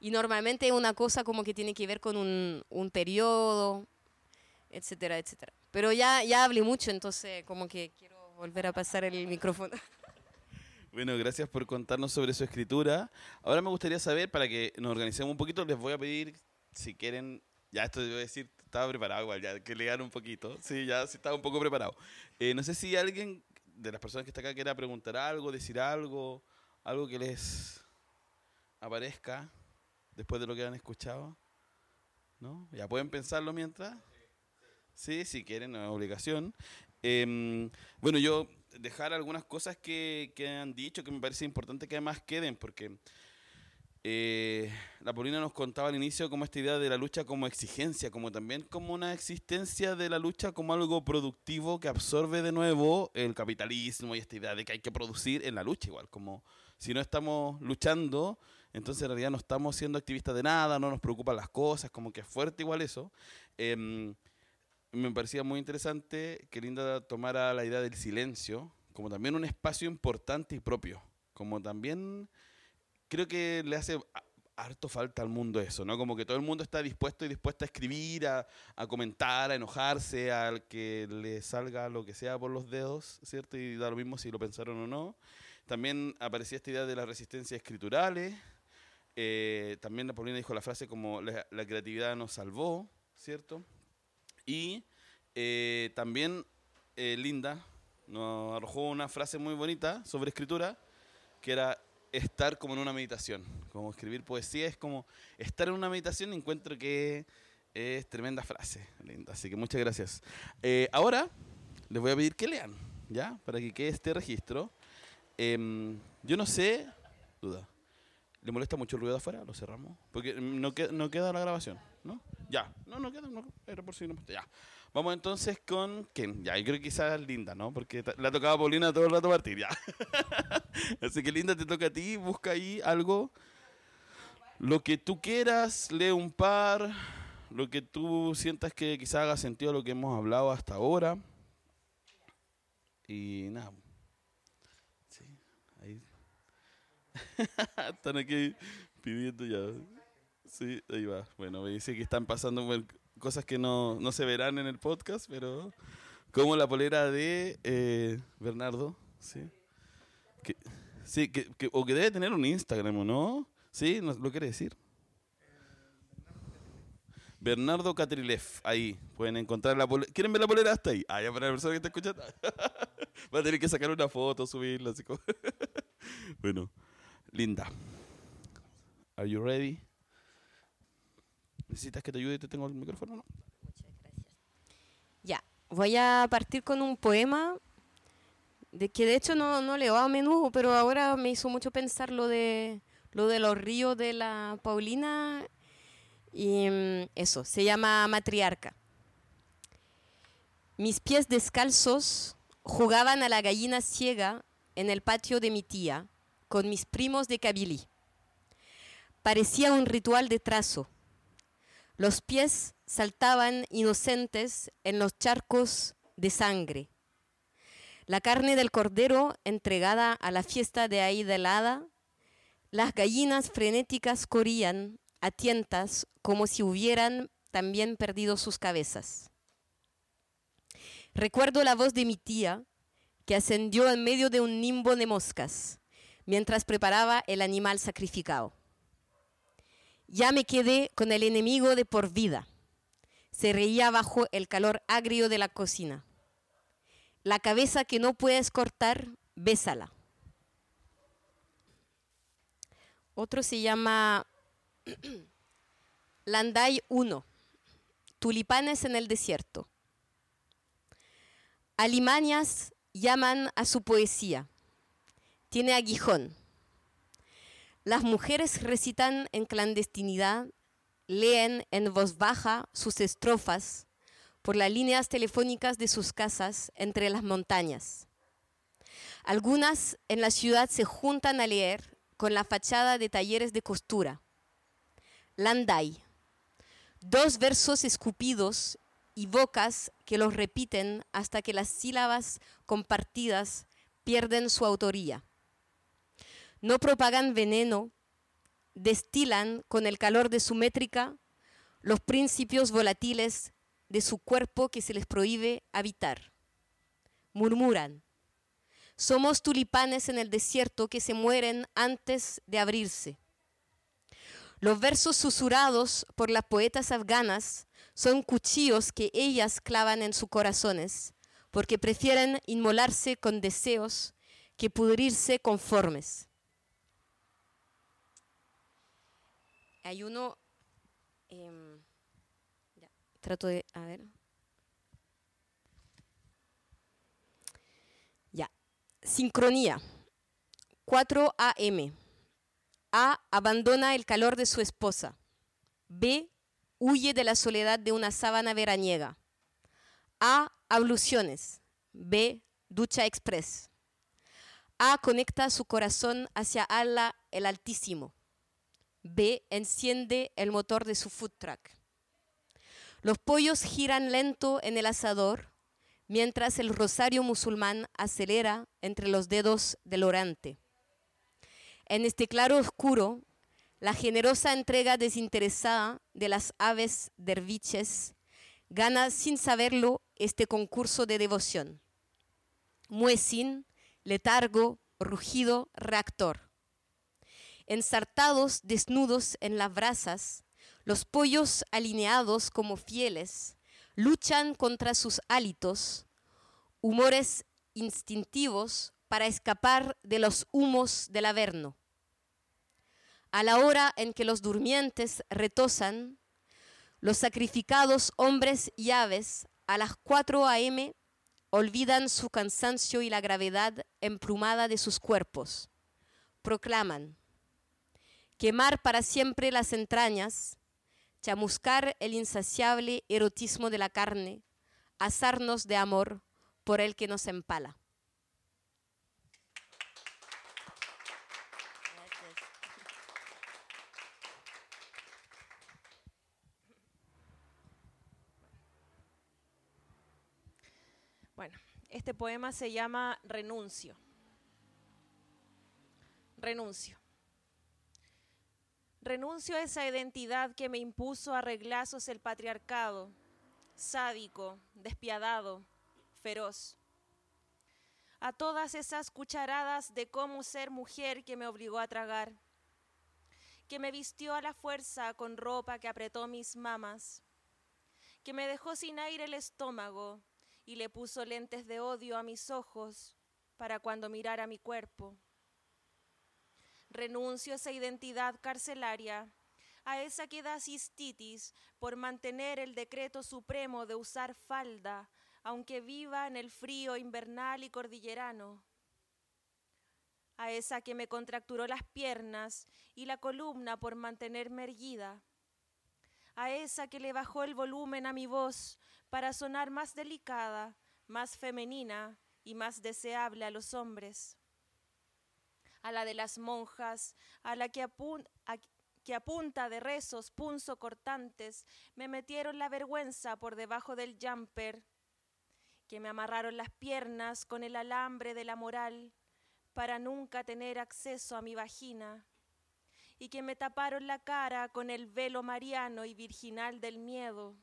Speaker 3: y normalmente una cosa como que tiene que ver con un, un periodo, etcétera, etcétera. Pero ya, ya hablé mucho, entonces como que quiero volver a pasar el micrófono.
Speaker 1: Bueno, gracias por contarnos sobre su escritura. Ahora me gustaría saber, para que nos organicemos un poquito, les voy a pedir, si quieren, ya esto debo decir, estaba preparado igual, ya que lean un poquito. Sí, ya sí estaba un poco preparado. Eh, no sé si alguien de las personas que está acá quiera preguntar algo, decir algo, algo que les aparezca después de lo que han escuchado. ¿No? Ya pueden pensarlo mientras. Sí, si quieren, no es obligación. Em, bueno, yo dejar algunas cosas que, que han dicho que me parece importante que además queden, porque eh, la Paulina nos contaba al inicio como esta idea de la lucha como exigencia, como también como una existencia de la lucha como algo productivo que absorbe de nuevo el capitalismo y esta idea de que hay que producir en la lucha igual, como si no estamos luchando, entonces en realidad no estamos siendo activistas de nada, no nos preocupan las cosas, como que es fuerte igual eso. Em, me parecía muy interesante que Linda tomara la idea del silencio como también un espacio importante y propio, como también creo que le hace harto falta al mundo eso, ¿no? Como que todo el mundo está dispuesto y dispuesta a escribir, a, a comentar, a enojarse, al que le salga lo que sea por los dedos, ¿cierto? Y da lo mismo si lo pensaron o no. También aparecía esta idea de las resistencias escriturales. Eh, también Paulina dijo la frase como la, la creatividad nos salvó, ¿cierto? Y eh, también eh, Linda nos arrojó una frase muy bonita sobre escritura, que era estar como en una meditación. Como escribir poesía es como estar en una meditación encuentro que es tremenda frase, Linda. Así que muchas gracias. Eh, ahora les voy a pedir que lean, ¿ya? Para que quede este registro. Em, yo no sé, duda. ¿Le molesta mucho el ruido de afuera? ¿Lo cerramos? Porque no, no queda la grabación, ¿no? Ya, no, no queda, no, era por si no Ya. Vamos entonces con quién. Ya, yo creo que quizás Linda, ¿no? Porque ta- le ha tocado a Paulina todo el rato partir, ya. Así que Linda, te toca a ti, busca ahí algo. Lo que tú quieras, lee un par. Lo que tú sientas que quizás haga sentido a lo que hemos hablado hasta ahora. Y nada. Sí, ahí. Están aquí pidiendo ya. Sí, ahí va. Bueno, me dice que están pasando bueno, cosas que no, no se verán en el podcast, pero como la polera de eh, Bernardo, ¿sí? Sí, que, o que debe tener un Instagram, ¿o no? ¿Sí? ¿Nos ¿Lo quiere decir? Bernardo Catrilev, ahí pueden encontrar la polera. ¿Quieren ver la polera hasta ahí? Ah, ya para la persona que está escuchando. Va a tener que sacar una foto, subirla, así como. bueno, linda. Are you ready? ¿Necesitas que te ayude y te tengo el micrófono? No?
Speaker 3: Muchas gracias. Ya, voy a partir con un poema de que de hecho no, no leo a menudo, pero ahora me hizo mucho pensar lo de lo de los ríos de la Paulina. Y mm, eso, se llama matriarca. Mis pies descalzos jugaban a la gallina ciega en el patio de mi tía con mis primos de Kabylie. Parecía un ritual de trazo. Los pies saltaban inocentes en los charcos de sangre. La carne del cordero entregada a la fiesta de Aida helada, las gallinas frenéticas corrían a tientas como si hubieran también perdido sus cabezas. Recuerdo la voz de mi tía, que ascendió en medio de un nimbo de moscas, mientras preparaba el animal sacrificado. Ya me quedé con el enemigo de por vida. Se reía bajo el calor agrio de la cocina. La cabeza que no puedes cortar, bésala. Otro se llama Landai 1, tulipanes en el desierto. Alimanias llaman a su poesía. Tiene aguijón. Las mujeres recitan en clandestinidad, leen en voz baja sus estrofas por las líneas telefónicas de sus casas entre las montañas. Algunas en la ciudad se juntan a leer con la fachada de talleres de costura. Landai. Dos versos escupidos y bocas que los repiten hasta que las sílabas compartidas pierden su autoría no propagan veneno, destilan con el calor de su métrica los principios volatiles de su cuerpo que se les prohíbe habitar. Murmuran, somos tulipanes en el desierto que se mueren antes de abrirse. Los versos susurrados por las poetas afganas son cuchillos que ellas clavan en sus corazones, porque prefieren inmolarse con deseos que pudrirse conformes. Hay uno, em, trato de, a ver. Ya, sincronía. 4 AM. A. Abandona el calor de su esposa. B. Huye de la soledad de una sábana veraniega. A. Abluciones. B. Ducha express. A. Conecta su corazón hacia Allah el Altísimo. B. Enciende el motor de su food truck. Los pollos giran lento en el asador mientras el rosario musulmán acelera entre los dedos del orante. En este claro oscuro, la generosa entrega desinteresada de las aves derviches gana sin saberlo este concurso de devoción. Muesin, letargo, rugido, reactor ensartados desnudos en las brasas, los pollos alineados como fieles, luchan contra sus hálitos, humores instintivos para escapar de los humos del averno. A la hora en que los durmientes retosan, los sacrificados hombres y aves a las 4 a.m. olvidan su cansancio y la gravedad emplumada de sus cuerpos. Proclaman, quemar para siempre las entrañas, chamuscar el insaciable erotismo de la carne, asarnos de amor por el que nos empala.
Speaker 2: Bueno, este poema se llama Renuncio. Renuncio. Renuncio a esa identidad que me impuso a reglazos el patriarcado, sádico, despiadado, feroz. A todas esas cucharadas de cómo ser mujer que me obligó a tragar, que me vistió a la fuerza con ropa que apretó mis mamas, que me dejó sin aire el estómago y le puso lentes de odio a mis ojos para cuando mirara mi cuerpo renuncio a esa identidad carcelaria, a esa que da cistitis por mantener el decreto supremo de usar falda, aunque viva en el frío invernal y cordillerano. a esa que me contracturó las piernas y la columna por mantenerme erguida, a esa que le bajó el volumen a mi voz para sonar más delicada, más femenina y más deseable a los hombres, a la de las monjas, a la que, que a punta de rezos punzo cortantes me metieron la vergüenza por debajo del jumper, que me amarraron las piernas con el alambre de la moral, para nunca tener acceso a mi vagina y que me taparon la cara con el velo mariano y virginal del miedo.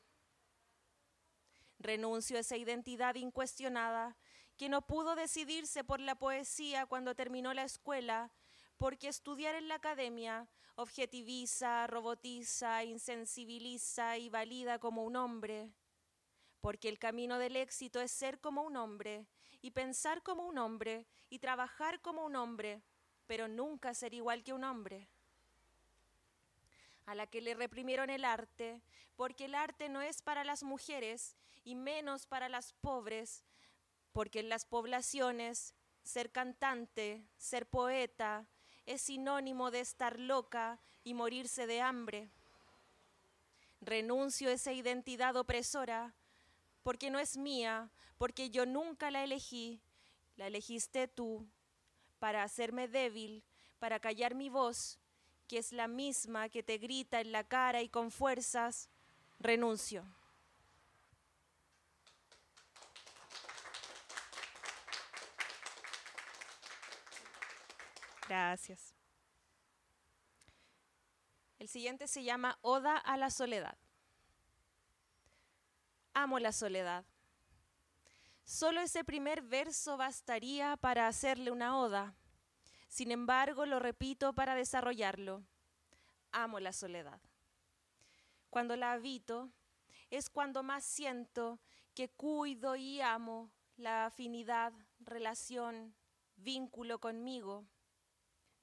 Speaker 2: Renuncio a esa identidad incuestionada que no pudo decidirse por la poesía cuando terminó la escuela, porque estudiar en la academia objetiviza, robotiza, insensibiliza y valida como un hombre, porque el camino del éxito es ser como un hombre y pensar como un hombre y trabajar como un hombre, pero nunca ser igual que un hombre. A la que le reprimieron el arte, porque el arte no es para las mujeres y menos para las pobres, porque en las poblaciones ser cantante, ser poeta, es sinónimo de estar loca y morirse de hambre. Renuncio a esa identidad opresora porque no es mía, porque yo nunca la elegí, la elegiste tú, para hacerme débil, para callar mi voz, que es la misma que te grita en la cara y con fuerzas, renuncio. Gracias. El siguiente se llama Oda a la Soledad. Amo la soledad. Solo ese primer verso bastaría para hacerle una oda. Sin embargo, lo repito para desarrollarlo. Amo la soledad. Cuando la habito, es cuando más siento que cuido y amo la afinidad, relación, vínculo conmigo.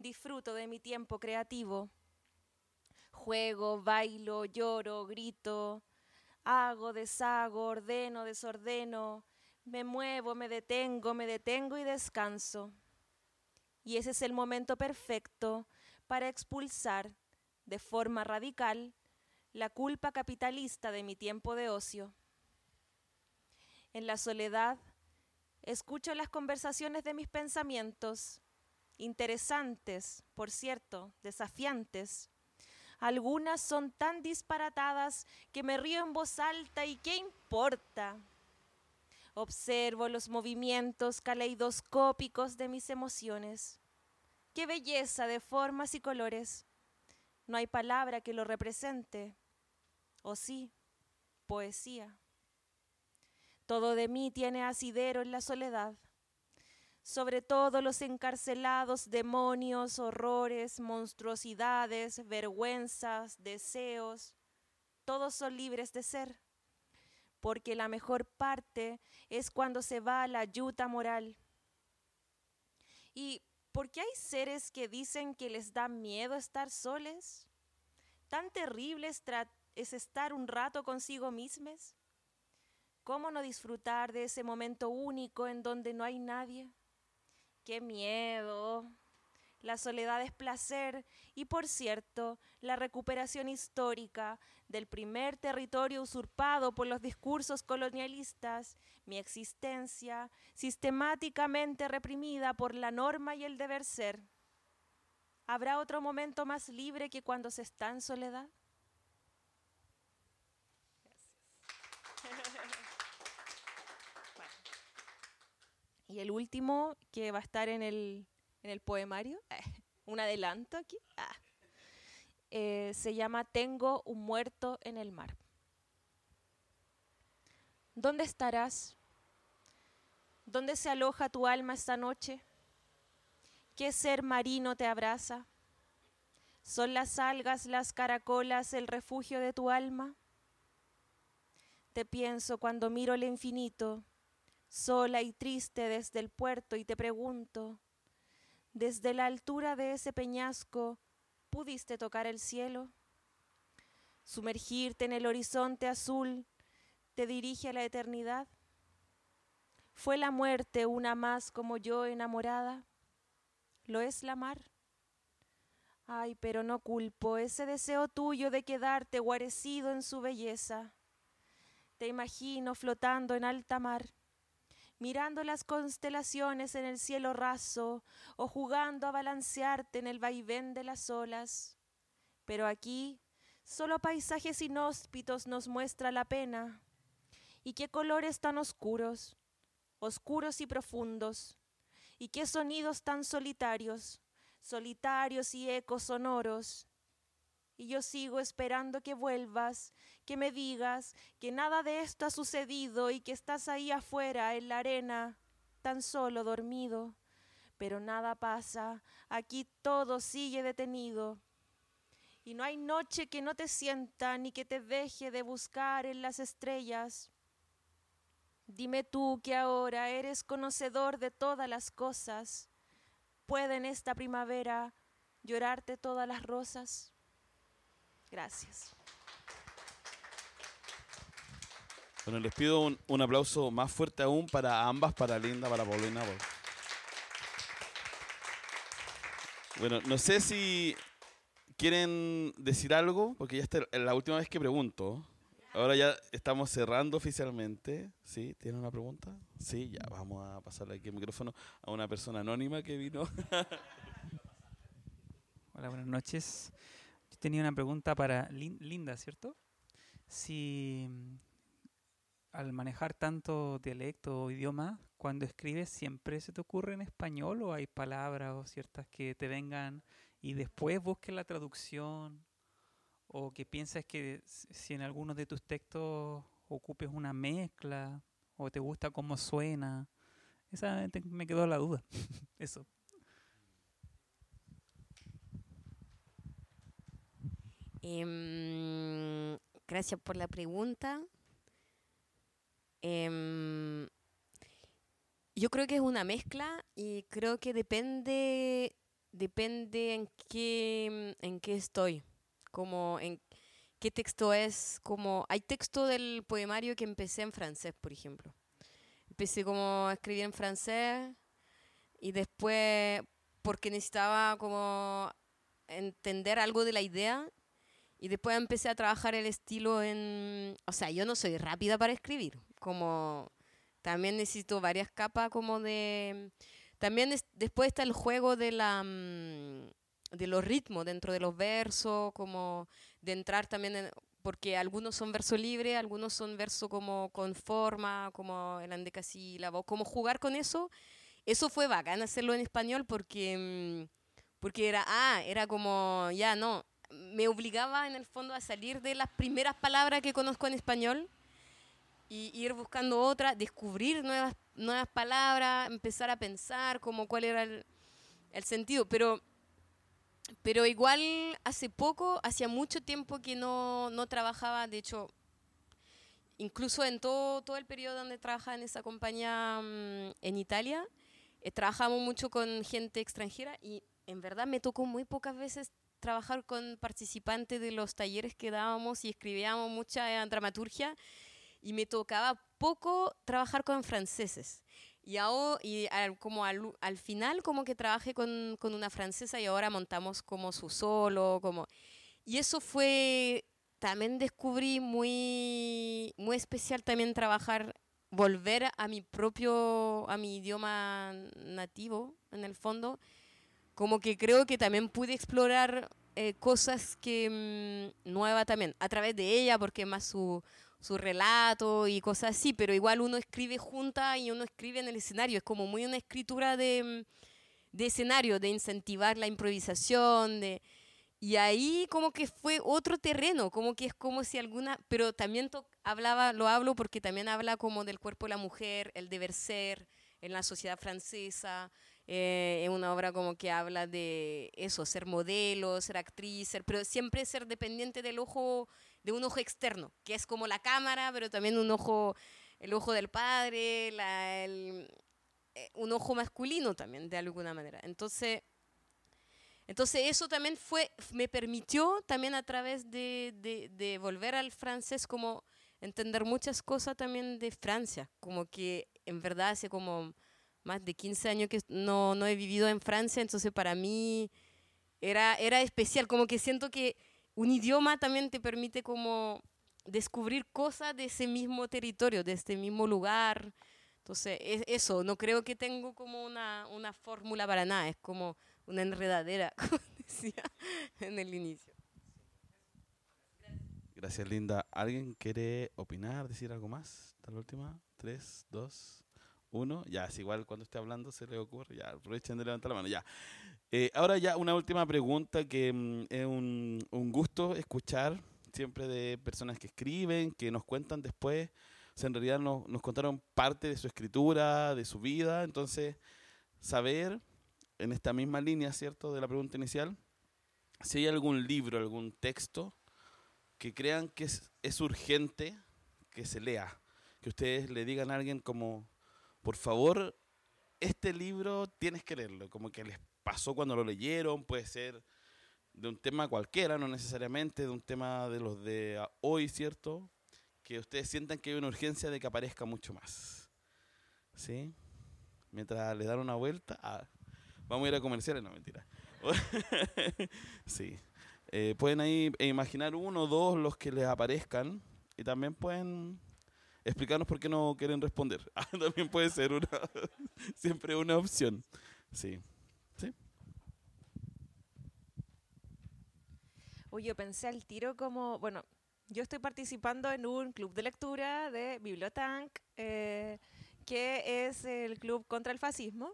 Speaker 2: Disfruto de mi tiempo creativo. Juego, bailo, lloro, grito, Hago, deshago, ordeno, desordeno, me muevo, me detengo, me detengo y descanso. Y ese es el momento perfecto para expulsar de forma radical la culpa capitalista de mi tiempo de ocio. En la soledad, escucho las conversaciones de mis pensamientos, interesantes, por cierto, desafiantes, algunas son tan disparatadas que me río en voz alta y ¿qué importa? Observo los movimientos caleidoscópicos de mis emociones. Qué belleza de formas y colores. No hay palabra que lo represente. O sí, poesía. Todo de mí tiene asidero en la soledad sobre todo los encarcelados, demonios, horrores, monstruosidades, vergüenzas, deseos, todos son libres de ser, porque la mejor parte es cuando se va la ayuda moral. ¿Y por qué hay seres que dicen que les da miedo estar soles? ¿Tan terrible es estar un rato consigo mismos? ¿Cómo no disfrutar de ese momento único en donde no hay nadie? Qué miedo. La soledad es placer y, por cierto, la recuperación histórica del primer territorio usurpado por los discursos colonialistas, mi existencia sistemáticamente reprimida por la norma y el deber ser. ¿Habrá otro momento más libre que cuando se está en soledad? Y el último, que va a estar en el, en el poemario, un adelanto aquí, ah, eh, se llama Tengo un muerto en el mar. ¿Dónde estarás? ¿Dónde se aloja tu alma esta noche? ¿Qué ser marino te abraza? ¿Son las algas, las caracolas el refugio de tu alma? Te pienso cuando miro el infinito sola y triste desde el puerto y te pregunto, desde la altura de ese peñasco, ¿pudiste tocar el cielo? Sumergirte en el horizonte azul te dirige a la eternidad. ¿Fue la muerte una más como yo enamorada? lo es la mar. Ay, pero no culpo ese deseo tuyo de quedarte guarecido en su belleza. Te imagino flotando en alta mar, mirando las constelaciones en el cielo raso o jugando a balancearte en el vaivén de las olas. Pero aquí solo paisajes inhóspitos nos muestra la pena. Y qué colores tan oscuros, oscuros y profundos, y qué sonidos tan solitarios, solitarios y ecos sonoros. Y yo sigo esperando que vuelvas, que me digas que nada de esto ha sucedido y que estás ahí afuera en la arena, tan solo dormido. Pero nada pasa, aquí todo sigue detenido. Y no hay noche que no te sienta ni que te deje de buscar en las estrellas. Dime tú que ahora eres conocedor de todas las cosas. ¿Pueden esta primavera llorarte todas las rosas? Gracias.
Speaker 1: Bueno, les pido un, un aplauso más fuerte aún para ambas, para Linda, para Paulina. Bueno, no sé si quieren decir algo, porque ya esta es la última vez que pregunto. Ahora ya estamos cerrando oficialmente. ¿Sí? ¿Tienen una pregunta? Sí, ya vamos a pasarle aquí el micrófono a una persona anónima que vino.
Speaker 4: Hola, buenas noches. Tenía una pregunta para Lin- Linda, ¿cierto? Si al manejar tanto dialecto o idioma, cuando escribes siempre se te ocurre en español o hay palabras o ciertas que te vengan y después busques la traducción o que piensas que si en algunos de tus textos ocupes una mezcla o te gusta cómo suena. Esa me quedó la duda. Eso.
Speaker 3: Em, gracias por la pregunta. Em, yo creo que es una mezcla y creo que depende, depende en qué, en qué estoy, como en qué texto es, como hay texto del poemario que empecé en francés, por ejemplo. Empecé como a escribir en francés y después porque necesitaba como entender algo de la idea y después empecé a trabajar el estilo en... O sea, yo no soy rápida para escribir, como también necesito varias capas como de... También es- después está el juego de la... mm, de los ritmos dentro de los versos, como de entrar también en... Porque algunos son verso libre, algunos son verso como con forma, como el andecasílabo, como jugar con eso. Eso fue bacán hacerlo en español porque... mm, porque era, ah, era como, ya no, me obligaba en el fondo a salir de las primeras palabras que conozco en español y ir buscando otras, descubrir nuevas, nuevas palabras, empezar a pensar como cuál era el, el sentido. Pero, pero igual hace poco, hacía mucho tiempo que no, no trabajaba, de hecho, incluso en todo, todo el periodo donde trabajaba en esa compañía mm, en Italia, eh, trabajamos mucho con gente extranjera y en verdad me tocó muy pocas veces trabajar con participantes de los talleres que dábamos y escribíamos mucha eh, dramaturgia y me tocaba poco trabajar con franceses. Y, ahora, y al, como al, al final como que trabajé con, con una francesa y ahora montamos como su solo, como... Y eso fue, también descubrí muy, muy especial también trabajar, volver a mi propio, a mi idioma nativo, en el fondo, como que creo que también pude explorar eh, cosas que mm, nueva también, a través de ella, porque más su, su relato y cosas así, pero igual uno escribe junta y uno escribe en el escenario, es como muy una escritura de, mm, de escenario, de incentivar la improvisación, de... Y ahí como que fue otro terreno, como que es como si alguna, pero también to- hablaba, lo hablo porque también habla como del cuerpo de la mujer, el deber ser en la sociedad francesa, eh, es una obra como que habla de eso, ser modelo, ser actriz, ser- pero siempre ser dependiente del ojo, de un ojo externo, que es como la cámara, pero también un ojo, el ojo del padre, la- el- eh, un ojo masculino también, de alguna manera. Entonces, entonces eso también fue, me permitió también a través de, de, de volver al francés como entender muchas cosas también de Francia, como que en verdad hace como más de 15 años que no, no he vivido en Francia, entonces para mí era, era especial, como que siento que un idioma también te permite como descubrir cosas de ese mismo territorio, de este mismo lugar. Entonces, es eso, no creo que tengo como una, una fórmula para nada, es como una enredadera, como decía en el inicio.
Speaker 1: Gracias, Linda. ¿Alguien quiere opinar, decir algo más? ¿Hasta la última? Tres, dos, uno. Ya, es igual cuando esté hablando se le ocurre. Ya, aprovechen de levantar la mano. Ya. Eh, ahora ya una última pregunta que mm, es un, un gusto escuchar siempre de personas que escriben, que nos cuentan después. O en realidad nos, nos contaron parte de su escritura, de su vida. Entonces, saber en esta misma línea, ¿cierto?, de la pregunta inicial, si hay algún libro, algún texto que crean que es, es urgente que se lea, que ustedes le digan a alguien como, por favor, este libro tienes que leerlo, como que les pasó cuando lo leyeron, puede ser de un tema cualquiera, no necesariamente de un tema de los de ah, hoy, ¿cierto? Que ustedes sientan que hay una urgencia de que aparezca mucho más. ¿Sí? Mientras le dan una vuelta, ah, vamos a ir a comerciales, no mentira. sí. Eh, pueden ahí imaginar uno o dos los que les aparezcan y también pueden explicarnos por qué no quieren responder. Ah, también puede ser una siempre una opción. Sí. Sí.
Speaker 2: Yo pensé al tiro como, bueno, yo estoy participando en un club de lectura de Bibliotank, eh, que es el club contra el fascismo.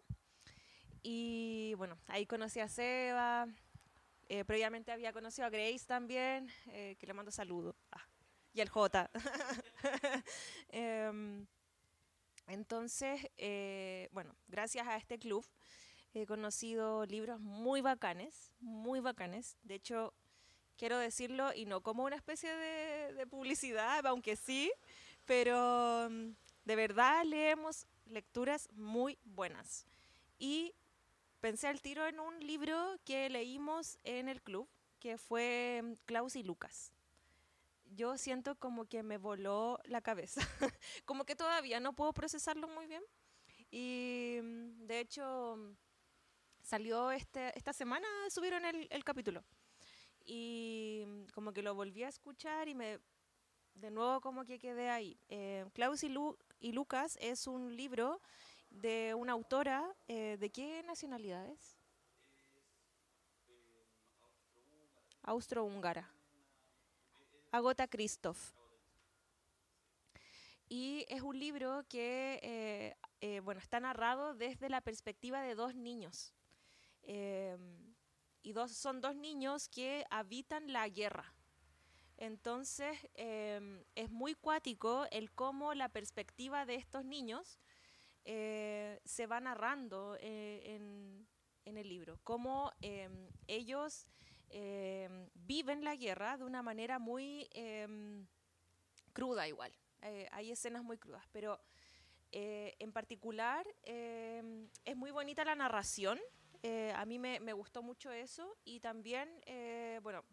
Speaker 2: Y bueno, ahí conocí a Seba, eh, previamente había conocido a Grace también, eh, que le mando saludos. Ah, y al J. Em, entonces, eh, bueno, gracias a este club he conocido libros muy bacanes, muy bacanes. De hecho, quiero decirlo, y no como una especie de, de publicidad, aunque sí, pero mm, de verdad leemos lecturas muy buenas. Y pensé al tiro en un libro que leímos en el club, que fue mm, Klaus y Lucas. Yo siento como que me voló la cabeza, como que todavía no puedo procesarlo muy bien. Y mm, de hecho, mm, salió este, esta semana, subieron el, el capítulo. Y mm, como que lo volví a escuchar y me de nuevo como que quedé ahí. Eh, Klaus y, Lu- y Lucas es un libro de una autora, eh, ¿de qué nacionalidad es? Austrohúngara. Agota Christoph. Y es un libro que, eh, eh, bueno, está narrado desde la perspectiva de dos niños. Eh, y dos, son dos niños que habitan la guerra. Entonces, eh, es muy cuático el cómo la perspectiva de estos niños eh, se va narrando en, en el libro. Cómo eh, ellos eh, viven la guerra de una manera muy eh, cruda igual. Eh, hay escenas muy crudas, pero eh, en particular eh, es muy bonita la narración. Eh, a mí me, me gustó mucho eso y también, bueno,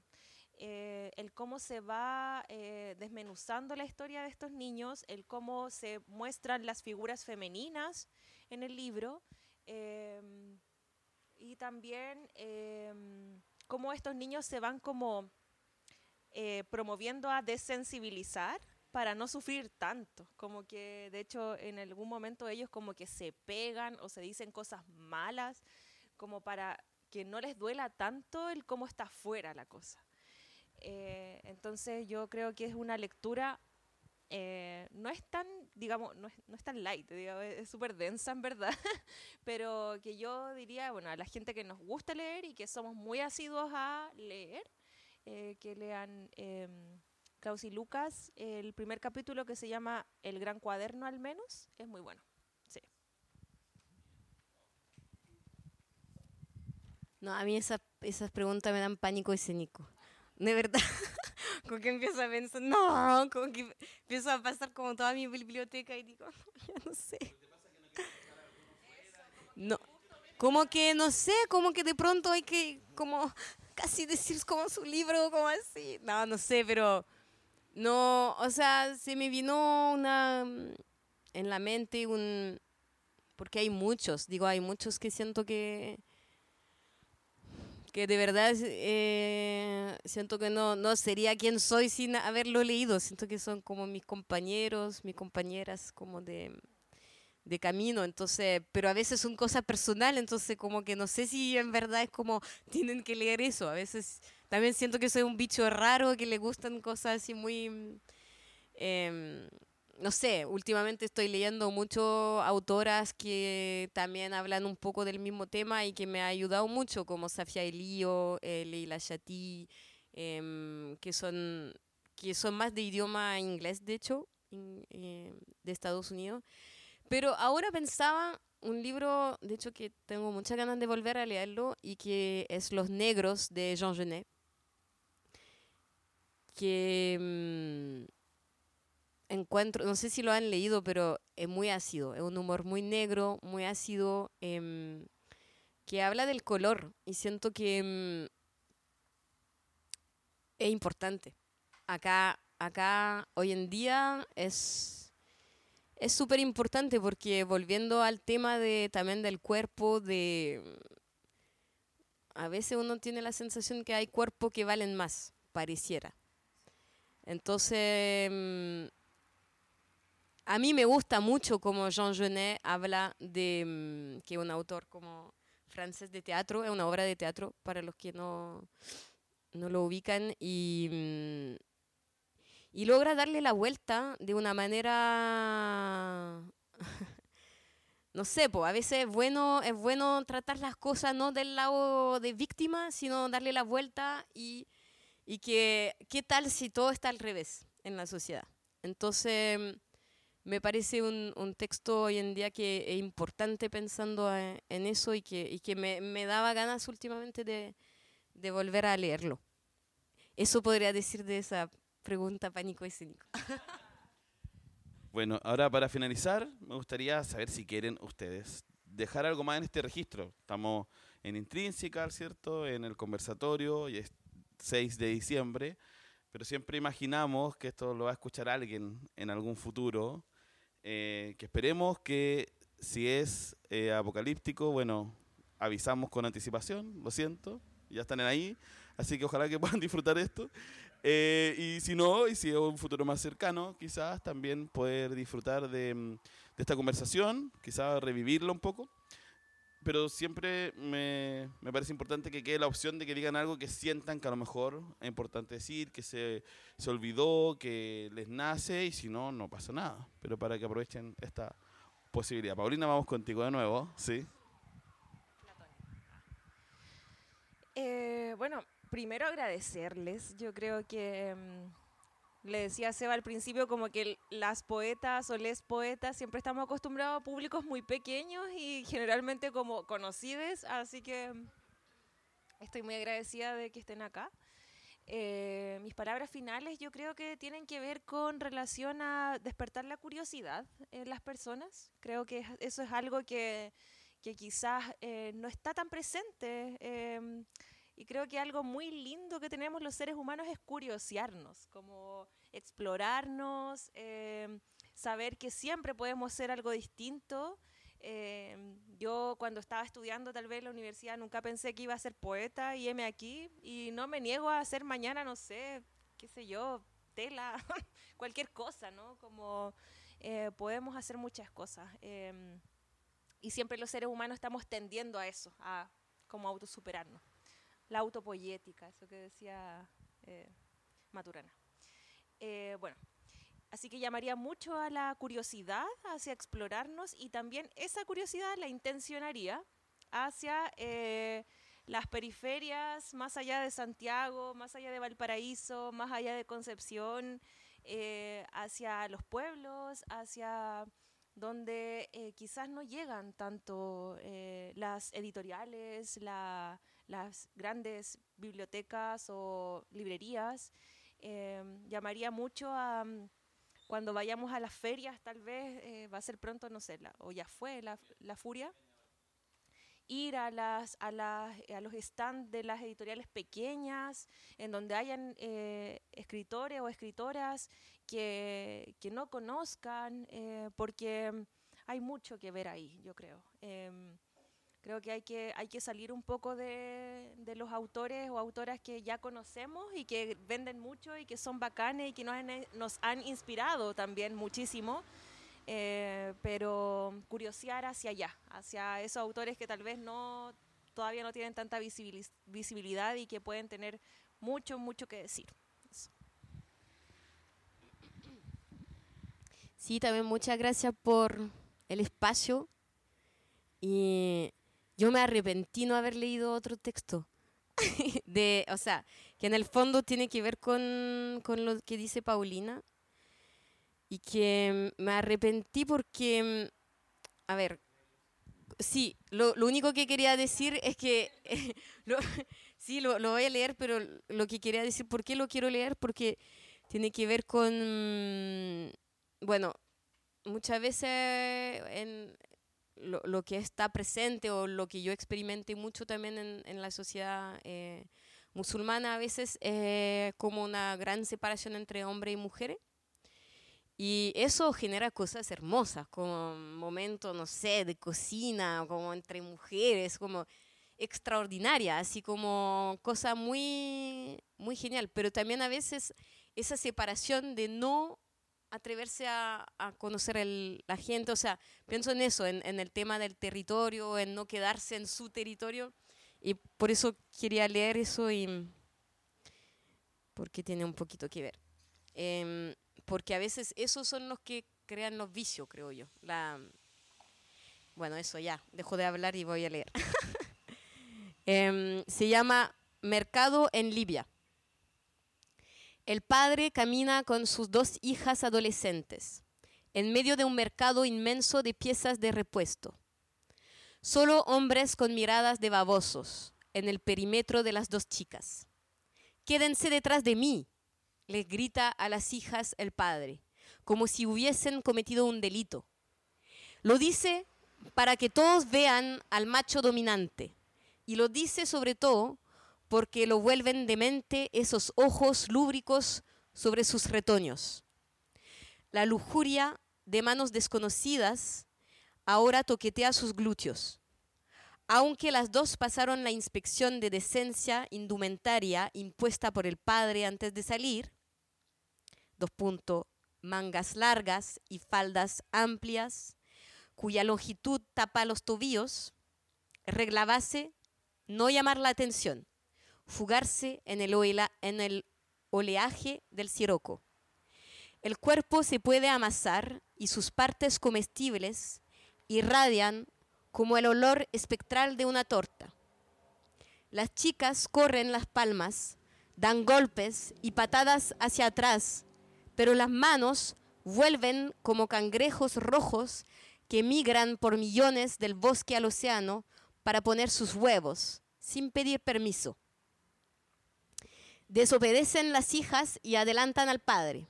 Speaker 2: el cómo se va desmenuzando la historia de estos niños, el cómo se muestran las figuras femeninas en el libro em, y también em, cómo estos niños se van como eh, promoviendo a desensibilizar para no sufrir tanto, como que de hecho en algún momento ellos como que se pegan o se dicen cosas malas, como para que no les duela tanto el cómo está fuera la cosa. Eh, entonces yo creo que es una lectura, eh, no es tan, digamos, no es, no es tan light, digamos, es súper densa en verdad, pero que yo diría, bueno, a la gente que nos gusta leer y que somos muy asiduos a leer, eh, que lean Klaus y Lucas, el primer capítulo que se llama El Gran Cuaderno al menos, es muy bueno. Sí.
Speaker 3: No, a mí esas, esas preguntas me dan pánico escénico. De verdad. como que empiezo a pensar, no, como que empiezo a pasar como toda mi biblioteca y digo, ya no sé. No, como que no sé, como que de pronto hay que como casi decir como su libro, como así. No, no sé, pero no, o sea, se me vino una en la mente un porque hay muchos, digo, hay muchos que siento que que de verdad eh, siento que no, no sería quien soy sin haberlo leído, siento que son como mis compañeros, mis compañeras como de, de camino, entonces, pero a veces son cosas personales, entonces como que no sé si en verdad es como tienen que leer eso, a veces también siento que soy un bicho raro, que le gustan cosas así muy... Eh, no sé, últimamente estoy leyendo mucho autoras que también hablan un poco del mismo tema y que me ha ayudado mucho, como Safia Elío, eh, Leila Chati, em, que, son, que son más de idioma inglés, de hecho, eh, de Estados Unidos. Pero ahora pensaba un libro, de hecho, que tengo muchas ganas de volver a leerlo y que es Los Negros de Jean Genet. Que mm, encuentro, no sé si lo han leído, pero es muy ácido, es un humor muy negro, muy ácido, em, que habla del color y siento que em, es importante. Acá, acá hoy en día es es súper importante porque volviendo al tema de también del cuerpo, de a veces uno tiene la sensación que hay cuerpos que valen más, pareciera. Entonces, em, a mí me gusta mucho como Jean Genet habla de mm, que un autor como francés de teatro, es una obra de teatro para los que no, no lo ubican y, mm, y logra darle la vuelta de una manera no sé, pues a veces es bueno, es bueno tratar las cosas no del lado de víctima, sino darle la vuelta y, y que qué tal si todo está al revés en la sociedad. Entonces, me parece un, un, texto hoy en día que es importante pensando en, eso y que, y que me, me, daba ganas últimamente de, de, volver a leerlo. Eso podría decir de esa pregunta pánico escénico.
Speaker 1: Bueno, ahora para finalizar, me gustaría saber si quieren ustedes dejar algo más en este registro. Estamos en Intrínseca, ¿cierto? En el conversatorio, y es 6 de diciembre, pero siempre imaginamos que esto lo va a escuchar alguien en algún futuro eh, que esperemos que si es eh, apocalíptico, bueno, avisamos con anticipación, lo siento, ya están ahí, así que ojalá que puedan disfrutar esto. Eh, y si no, y si es un futuro más cercano, quizás también poder disfrutar de, mm, de esta conversación, quizás revivirla un poco pero siempre me, me, parece importante que quede la opción de que digan algo que sientan que a lo mejor es importante decir, que se, se olvidó, que les nace y si no, no pasa nada. Pero para que aprovechen esta posibilidad. Paulina, vamos contigo de nuevo, ¿sí?
Speaker 2: Eh, bueno, primero agradecerles. Yo creo que... Mm, le decía a Seba al principio como que las poetas o les poetas siempre estamos acostumbrados a públicos muy pequeños y generalmente como conocidos, así que estoy muy agradecida de que estén acá. Eh, mis palabras finales yo creo que tienen que ver con relación a despertar la curiosidad en las personas. Creo que eso es algo que, que quizás eh, no está tan presente. Eh, y creo que algo muy lindo que tenemos los seres humanos es curiosearnos, como explorarnos, em, saber que siempre podemos ser algo distinto. Em, yo cuando estaba estudiando tal vez en la universidad nunca pensé que iba a ser poeta y heme aquí y no me niego a hacer mañana, no sé, qué sé yo, tela, cualquier cosa, ¿no? Como eh, podemos hacer muchas cosas. Em, y siempre los seres humanos estamos tendiendo a eso, a como autosuperarnos la autopoyética, eso que decía eh, Maturana. Eh, bueno, así que llamaría mucho a la curiosidad hacia explorarnos y también esa curiosidad la intencionaría hacia eh, las periferias más allá de Santiago, más allá de Valparaíso, más allá de Concepción, hacia los pueblos, hacia donde quizás no llegan tanto las editoriales, la las grandes bibliotecas o librerías. Em, llamaría mucho a mm, cuando vayamos a las ferias, tal vez eh, va a ser pronto, no sé, o ya fue la, la furia ir a, las, a, las, a los stands de las editoriales pequeñas, en donde hayan eh, escritores o escritoras que, que no conozcan, eh, porque hay mucho que ver ahí, yo creo. Em, creo que hay, que hay que salir un poco de, de, los autores o autoras que ya conocemos y que venden mucho y que son bacanes y que nos han, han inspirado también muchísimo. Eh, pero curiosear hacia allá, hacia esos autores que tal vez no todavía no tienen tanta visibilidad y que pueden tener mucho, mucho que decir.
Speaker 3: Sí, también muchas gracias por el espacio. Y yo me arrepentí no haber leído otro texto. de, o sea, que en el fondo tiene que ver con, con lo que dice Paulina. Y que me arrepentí porque, a ver, sí, lo, lo, único que quería decir es que, sí, lo, lo, voy a leer, pero lo que quería decir, ¿por qué lo quiero leer? Porque tiene que ver con, bueno, muchas veces lo, lo que está presente o lo que yo experimenté mucho también en, en la sociedad eh, musulmana a veces es como una gran separación entre hombres y mujeres y eso genera cosas hermosas, como momentos, no sé, de cocina, como entre mujeres, como extraordinaria, así como cosa muy, muy genial. Pero también a veces esa separación de no atreverse a, a conocer el, la gente, o sea, pienso en eso, en, en, el tema del territorio, en no quedarse en su territorio. Y por eso quería leer eso y porque tiene un poquito que ver. Eh, porque a veces esos son los que crean los vicios, creo yo. La, bueno, eso ya, dejo de hablar y voy a leer. eh, se llama Mercado en Libia. El padre camina con sus dos hijas adolescentes en medio de un mercado inmenso de piezas de repuesto. Solo hombres con miradas de babosos en el perímetro de las dos chicas. Quédense detrás de mí, les grita a las hijas el padre, como si hubiesen cometido un delito. Lo dice para que todos vean al macho dominante, y lo dice sobre todo porque lo vuelven demente esos ojos lúbricos sobre sus retoños. La lujuria de manos desconocidas ahora toquetea sus glúteos. Aunque las dos pasaron la inspección de decencia indumentaria impuesta por el padre antes de salir, dos puntos, mangas largas y faldas amplias, cuya longitud tapa los tobillos, regla base, no llamar la atención, fugarse en el, en el oleaje del siroco. El cuerpo se puede amasar y sus partes comestibles irradian como el olor espectral de una torta. Las chicas corren las palmas, dan golpes y patadas hacia atrás pero las manos vuelven como cangrejos rojos que migran por millones del bosque al océano para poner sus huevos, sin pedir permiso. Desobedecen las hijas y adelantan al padre.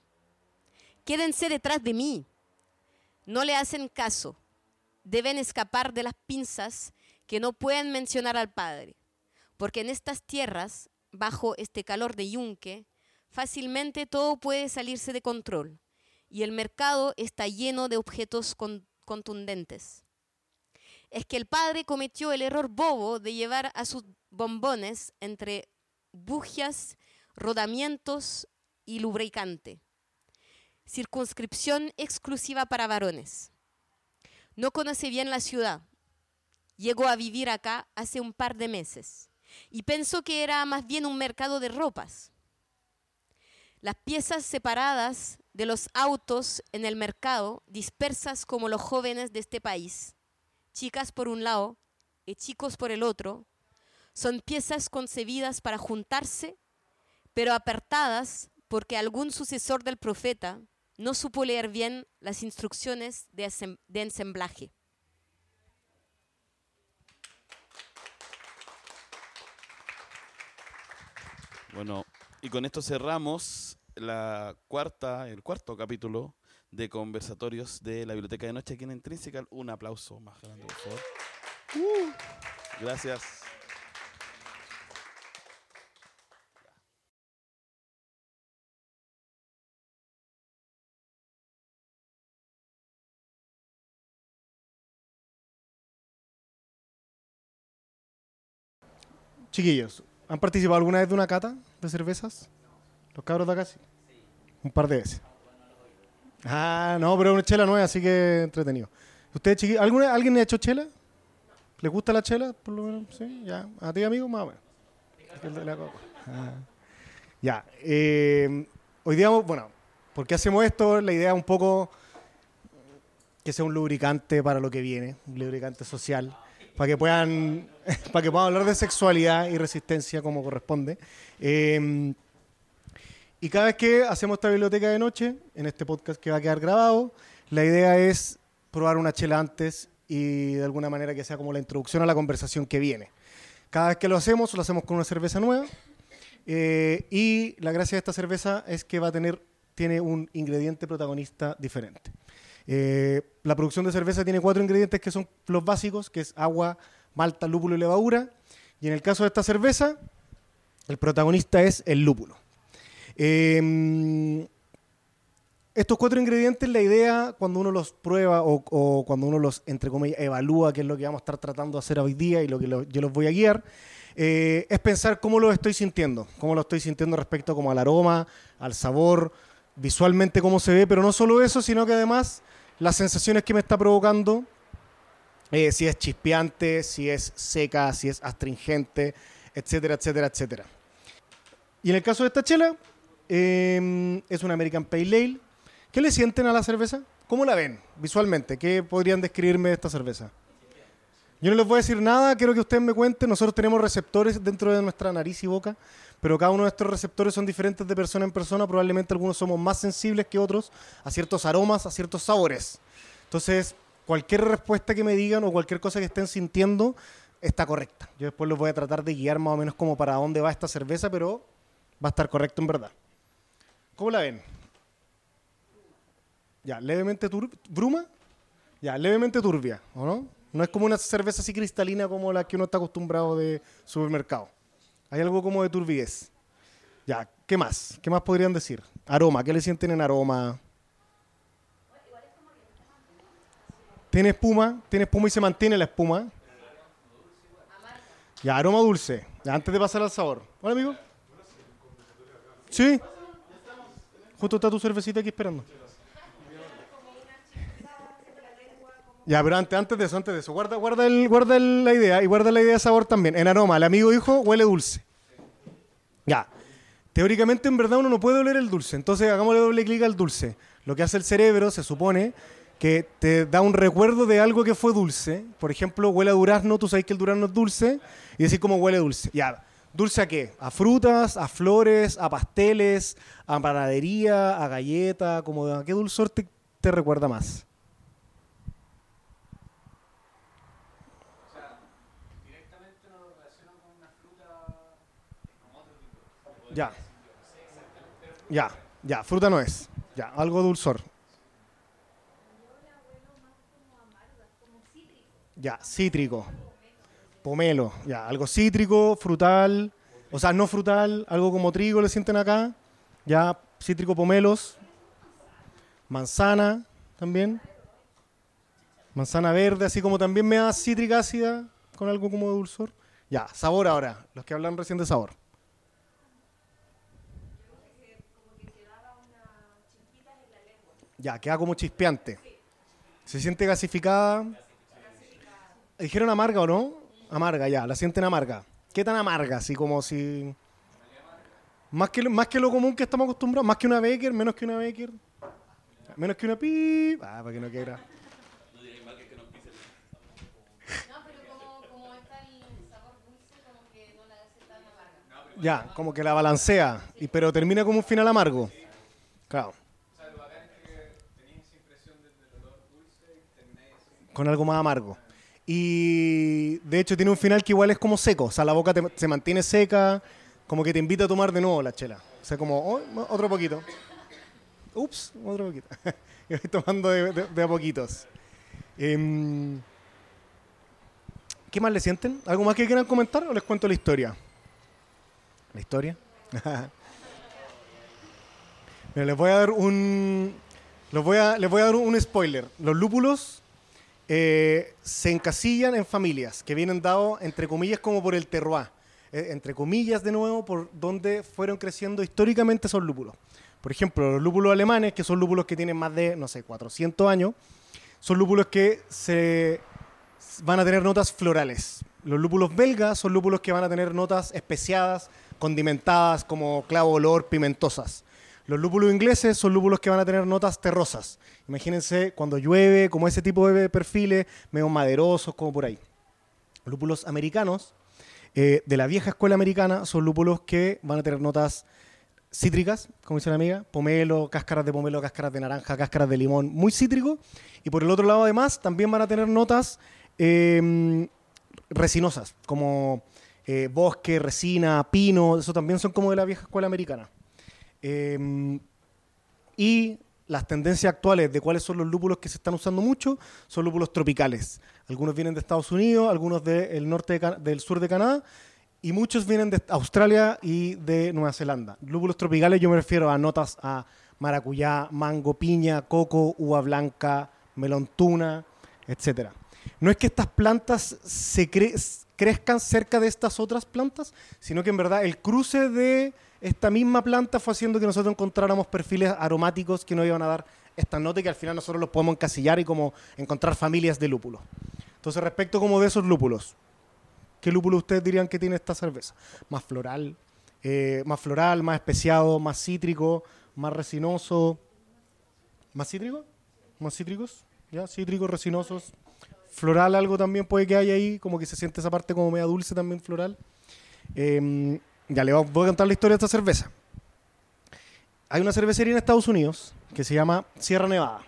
Speaker 3: Quédense detrás de mí. No le hacen caso. Deben escapar de las pinzas que no pueden mencionar al padre, porque en estas tierras, bajo este calor de yunque, fácilmente todo puede salirse de control y el mercado está lleno de objetos con, contundentes. Es que el padre cometió el error bobo de llevar a sus bombones entre bugias, rodamientos y lubricante. Circunscripción exclusiva para varones. No conoce bien la ciudad. Llegó a vivir acá hace un par de meses y pensó que era más bien un mercado de ropas las piezas separadas de los autos en el mercado, dispersas como los jóvenes de este país, chicas por un lado y chicos por el otro, son piezas concebidas para juntarse, pero apartadas porque algún sucesor del profeta no supo leer bien las instrucciones de, de ensamblaje.
Speaker 1: Bueno, y con esto cerramos la cuarta, el cuarto capítulo de conversatorios de la Biblioteca de Noche aquí en Intrinsical. Un aplauso más grande, por favor. Uh, gracias.
Speaker 5: Chiquillos, ¿han participado alguna vez de una cata de cervezas? ¿Los cabros de acá sí? Un par de veces. Ah, no, pero es una chela nueva, así que entretenido. ¿Ustedes, chiquillos, ¿alguna, ¿alguien ha hecho chela? ¿Les gusta la chela? Por lo menos, sí, ya. ¿A ti, amigo? Más o menos. El de la coca. Ah. Ya. eh, hoy día, bueno, ¿por qué hacemos esto? La idea es un poco que sea un lubricante para lo que viene, un lubricante social, para que puedan, para que puedan hablar de sexualidad y resistencia como corresponde. Eh, y cada vez que hacemos esta biblioteca de noche, en este podcast que va a quedar grabado, la idea es probar una chela antes y de alguna manera que sea como la introducción a la conversación que viene. Cada vez que lo hacemos, lo hacemos con una cerveza nueva. eh, y la gracia de esta cerveza es que va a tener, tiene un ingrediente protagonista diferente. Eh, la producción de cerveza tiene cuatro ingredientes que son los básicos, que es agua, malta, lúpulo y levadura. Y en el caso de esta cerveza, el protagonista es el lúpulo. Eh, estos cuatro ingredientes, la idea cuando uno los prueba o, cuando uno los, entre comillas, evalúa, que es lo que vamos a estar tratando de hacer hoy día y lo que yo los voy a guiar, eh, es pensar cómo lo estoy sintiendo, cómo lo estoy sintiendo respecto como al aroma, al sabor, visualmente cómo se ve, pero no solo eso, sino que además las sensaciones que me está provocando, eh, si es chispeante, si es seca, si es astringente, etcétera, etcétera, etcétera. Y en el caso de esta chela, eh, es una American Pale Ale. ¿Qué le sienten a la cerveza? ¿Cómo la ven visualmente? ¿Qué podrían describirme de esta cerveza? Yo no les voy a decir nada, quiero que ustedes me cuenten. Nosotros tenemos receptores dentro de nuestra nariz y boca, pero cada uno de estos receptores son diferentes de persona en persona. Probablemente algunos somos más sensibles que otros a ciertos aromas, a ciertos sabores. Entonces, cualquier respuesta que me digan o cualquier cosa que estén sintiendo está correcta. Yo después los voy a tratar de guiar más o menos como para dónde va esta cerveza, pero va a estar correcto en verdad. ¿Cómo la ven? Ya, levemente tur bruma. Ya, levemente turbia, ¿o no? No es como una cerveza así cristalina como la que uno está acostumbrado de supermercado. Hay algo como de turbidez. Ya, ¿qué más? ¿Qué más podrían decir? Aroma, ¿qué le sienten en aroma? Tiene espuma, tiene espuma y se mantiene la espuma. Ya, aroma dulce. Antes de pasar al sabor. Hola, amigo. Sí. Justo está tu cervecita aquí esperando. Ya, pero antes, antes de eso, antes de eso, guarda, guarda, el, guarda el- la idea y guarda la idea de sabor también. En aroma, el amigo dijo, huele dulce. Ya. Teóricamente, en verdad, uno no puede oler el dulce. Entonces, hagámosle doble clic al dulce. Lo que hace el cerebro, se supone, que te da un recuerdo de algo que fue dulce. Por ejemplo, huele a durazno, tú sabes que el durazno es dulce, y decir cómo huele dulce. Ya. ¿Dulce a qué? A frutas, a flores, a pasteles, a panadería, a galleta, como ¿a qué dulzor te, te recuerda más? Ya. Ya, ya, fruta no es. Ya, algo dulzor. Ya, cítrico. Pomelo, ya, algo cítrico, frutal. O sea, no frutal, algo como trigo le sienten acá. Ya, cítrico, pomelos. Manzana también. Manzana verde, así como también me da cítrica ácida con algo como de dulzor. Ya, sabor ahora, los que hablan recién de sabor. Ya, queda como chispeante. Se siente gasificada. Dijeron amarga o no? Amarga, ya, la sienten amarga. ¿Qué tan amarga? Así como si. Más que, más que lo común que estamos acostumbrados, más que una Becker, menos que una Becker. Menos que una pi. Ah, para que no quiera. Ya, como que la balancea, y, pero termina como un final amargo. Claro. Con algo más amargo. Y de hecho tiene un final que igual es como seco, o sea, la boca se mantiene seca, como que te invita a tomar de nuevo la chela. O sea, como, oh, otro poquito. Ups, otro poquito. Y voy tomando de a poquitos. Em, ¿Qué más le sienten? ¿Algo más que quieran comentar o les cuento la historia? ¿La historia? Mira, les voy a dar un. los voy a, les voy a dar un spoiler. Los lúpulos eh, se encasillan en familias que vienen dados, entre comillas, como por el terroir. eh, entre comillas de nuevo, por donde fueron creciendo históricamente esos lúpulos. Por ejemplo, los lúpulos alemanes, que son lúpulos que tienen más de, no sé, 400 años, son lúpulos que se van a tener notas florales. Los lúpulos belgas son lúpulos que van a tener notas especiadas, condimentadas, como clavo, olor, pimentosas. Los lúpulos ingleses son lúpulos que van a tener notas terrosas. Imagínense cuando llueve, como ese tipo de perfiles, medio maderosos, como por ahí. Lúpulos americanos, eh, de la vieja escuela americana, son lúpulos que van a tener notas cítricas, como dice la amiga, pomelo, cáscaras de pomelo, cáscaras de naranja, cáscaras de limón, muy cítrico. Y por el otro lado, además, también van a tener notas em, resinosas, como eh, bosque, resina, pino, eso también son como de la vieja escuela americana. Em, y las tendencias actuales de cuáles son los lúpulos que se están usando mucho son lúpulos tropicales. Algunos vienen de Estados Unidos, algunos del norte del sur de Canadá y muchos vienen de Australia y de Nueva Zelanda. Lúpulos tropicales yo me refiero a notas a maracuyá, mango, piña, coco, uva blanca, melón tuna, etc. No es que estas plantas se crezcan cerca de estas otras plantas, sino que en verdad el cruce de esta misma planta fue haciendo que nosotros encontráramos perfiles aromáticos que nos iban a dar esta nota que al final nosotros los podemos encasillar y como encontrar familias de lúpulos. Entonces, respecto como de esos lúpulos, ¿qué lúpulo ustedes dirían que tiene esta cerveza? Más floral, eh, más floral, más especiado, más cítrico, más resinoso. ¿Más cítrico? ¿Más cítricos? ¿Ya? Cítricos, resinosos. Floral algo también puede que haya ahí, como que se siente esa parte como media dulce también floral. Eh, ya le voy a contar la historia de esta cerveza. Hay una cervecería en Estados Unidos que se llama Sierra Nevada.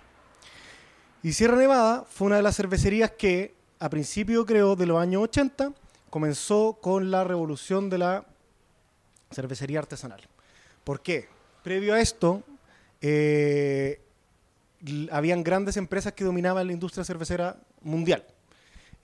Speaker 5: Y Sierra Nevada fue una de las cervecerías que a principio, creo, de los años 80 comenzó con la revolución de la cervecería artesanal. ¿Por qué? Previo a esto, eh, habían grandes empresas que dominaban la industria cervecera mundial.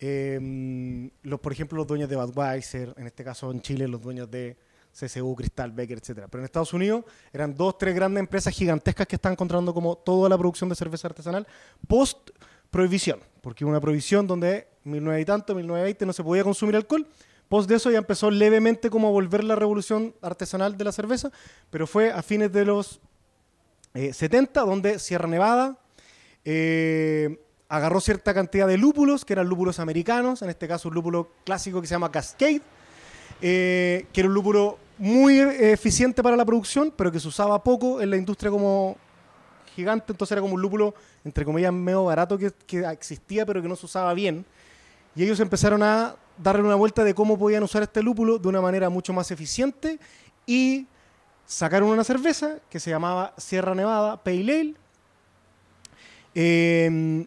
Speaker 5: Em, los, por ejemplo, los dueños de Budweiser, en este caso en Chile, los dueños de CCU, Cristal, Becker, etc. Pero en Estados Unidos eran dos, tres grandes empresas gigantescas que están controlando como toda la producción de cerveza artesanal post prohibición, porque una prohibición donde 1900 y tanto, 1920 no se podía consumir alcohol. Post de eso ya empezó levemente como a volver la revolución artesanal de la cerveza, pero fue a fines de los 70 eh, donde Sierra Nevada eh, agarró cierta cantidad de lúpulos, que eran lúpulos americanos, en este caso un lúpulo clásico que se llama Cascade, eh, que era un lúpulo muy eh, eficiente para la producción, pero que se usaba poco en la industria como gigante, entonces era como un lúpulo, entre comillas, medio barato que, existía, pero que no se usaba bien. Y ellos empezaron a darle una vuelta de cómo podían usar este lúpulo de una manera mucho más eficiente y sacaron una cerveza que se llamaba Sierra Nevada Pale Ale. Eh,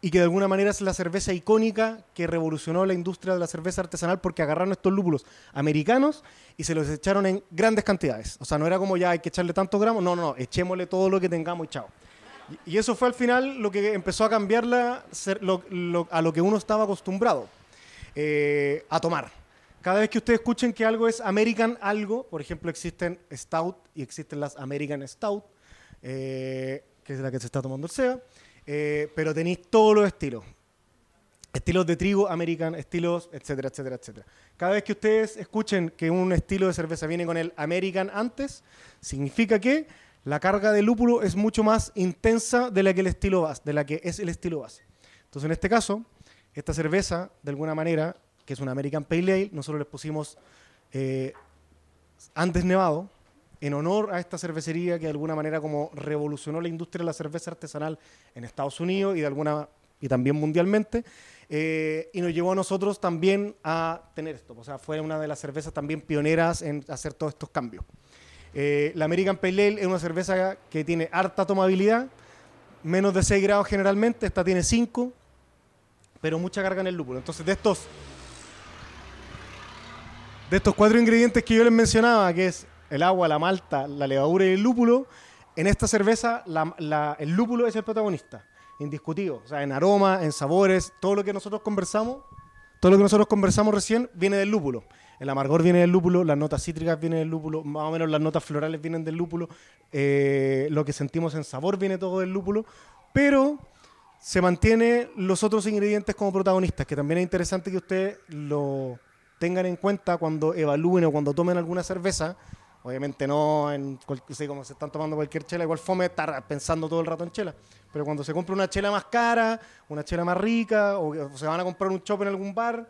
Speaker 5: y que de alguna manera es la cerveza icónica que revolucionó la industria de la cerveza artesanal porque agarraron estos lúpulos americanos y se los echaron en grandes cantidades. O sea, no era como ya hay que echarle tantos gramos, no, no, no, echémosle todo lo que tengamos y chao. Y, eso fue al final lo que empezó a cambiar a lo que uno estaba acostumbrado eh, a tomar. Cada vez que ustedes escuchen que algo es American algo, por ejemplo, existen Stout y existen las American Stout, eh, que es la que se está tomando el SEA, eh, pero tenéis todos los estilos. Estilos de trigo, American, estilos, etcétera, etcétera, etcétera. Cada vez que ustedes escuchen que un estilo de cerveza viene con el American antes, significa que la carga de lúpulo es mucho más intensa de la que el estilo base, de la que es el estilo base. Entonces, en este caso, esta cerveza, de alguna manera, que es un American Pale Ale, nosotros les pusimos eh, antes nevado, en honor a esta cervecería que de alguna manera como revolucionó la industria de la cerveza artesanal en Estados Unidos y de alguna y también mundialmente eh, y nos llevó a nosotros también a tener esto, o sea, fue una de las cervezas también pioneras en hacer todos estos cambios. Eh, la American Pale Ale es una cerveza que tiene harta tomabilidad, menos de 6 grados generalmente, esta tiene 5, pero mucha carga en el lúpulo. Entonces, de estos de estos cuatro ingredientes que yo les mencionaba, que es el agua, la malta, la levadura y el lúpulo, en esta cerveza el lúpulo es el protagonista, indiscutido. O sea, en aroma, en sabores, todo lo que nosotros conversamos, todo lo que nosotros conversamos recién viene del lúpulo. El amargor viene del lúpulo, las notas cítricas vienen del lúpulo, más o menos las notas florales vienen del lúpulo, eh, lo que sentimos en sabor viene todo del lúpulo, pero se mantiene los otros ingredientes como protagonistas, que también es interesante que ustedes lo, tengan en cuenta cuando evalúen o cuando tomen alguna cerveza. Obviamente no en se están tomando cualquier chela, igual fome estar pensando todo el rato en chela. Pero cuando se compra una chela más cara, una chela más rica, o, se van a comprar un chop en algún bar,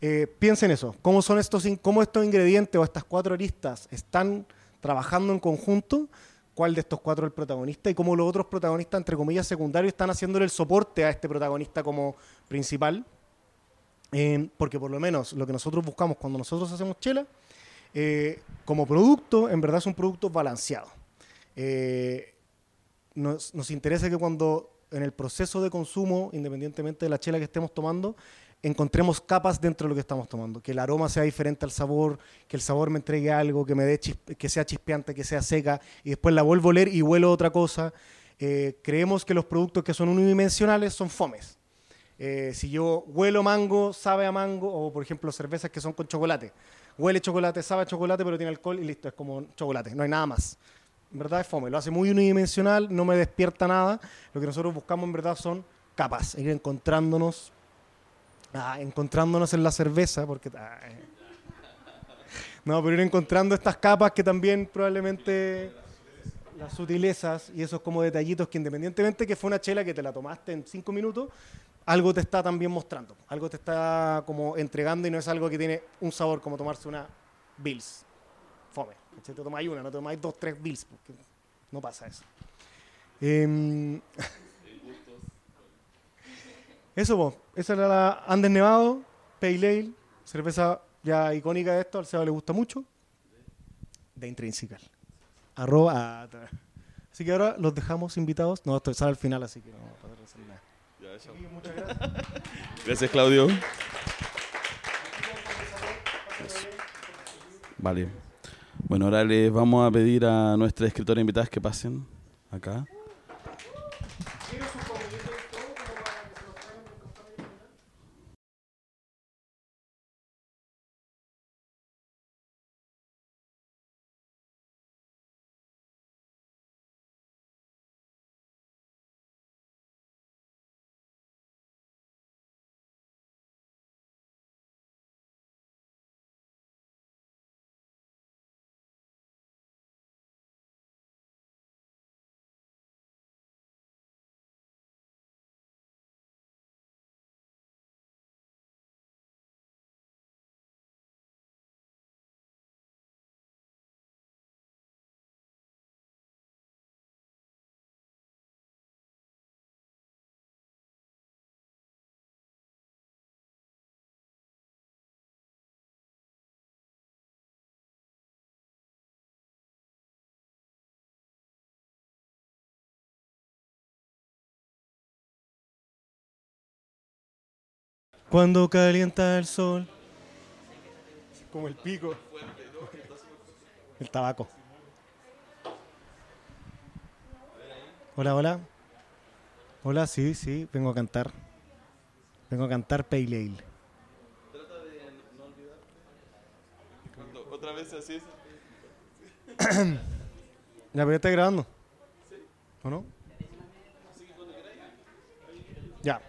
Speaker 5: eh, piensen eso. ¿Cómo son estos, cómo estos ingredientes o estas cuatro aristas están trabajando en conjunto? ¿Cuál de estos cuatro es el protagonista? Y cómo los otros protagonistas, entre comillas, secundarios, están haciéndole el soporte a este protagonista como principal. Eh, porque por lo menos lo que nosotros buscamos cuando nosotros hacemos chela, eh, como producto, en verdad es un producto balanceado. Eh, nos, nos interesa que cuando en el proceso de consumo, independientemente de la chela que estemos tomando, encontremos capas dentro de lo que estamos tomando. Que el aroma sea diferente al sabor, que el sabor me entregue algo, que me dé que sea chispeante, que sea seca, y después la vuelvo a oler y huelo otra cosa. Eh, creemos que los productos que son unidimensionales son fomes. Eh, si yo huelo mango, sabe a mango, o por ejemplo cervezas que son con chocolate. Huele chocolate, sabe chocolate, pero tiene alcohol y listo, es como chocolate, no hay nada más. En verdad es fome, lo hace muy unidimensional, no me despierta nada. Lo que nosotros buscamos en verdad son capas, ir encontrándonos, ah, encontrándonos en la cerveza, porque... ah, eh. No, pero ir encontrando estas capas que también probablemente las sutilezas y esos como detallitos que independientemente que fue una chela que te la tomaste en cinco minutos, algo te está también mostrando, algo te está como entregando y no es algo que tiene un sabor como tomarse una Bills. Fome. Te tomáis una, no te tomáis dos, tres Bills, porque no pasa eso. Em, eso, po. esa era la Andes Nevado, Pale Ale, cerveza ya icónica de esto, al Seba le gusta mucho, de Intrinsical. Arroba. Así que ahora los dejamos invitados. No, esto sale al final, así que no vamos a poder hacer nada. Muchas gracias.
Speaker 1: Gracias, Claudio. Vale. Bueno, ahora les vamos a pedir a nuestra escritora invitadas que pasen acá.
Speaker 5: Cuando calienta el sol. Como el pico. El tabaco. Hola, hola. Hola, sí, sí, vengo a cantar. Vengo a cantar Pale Ale.
Speaker 1: Otra vez así es.
Speaker 5: ¿Ya pero ya está grabando? ¿O no? Ya.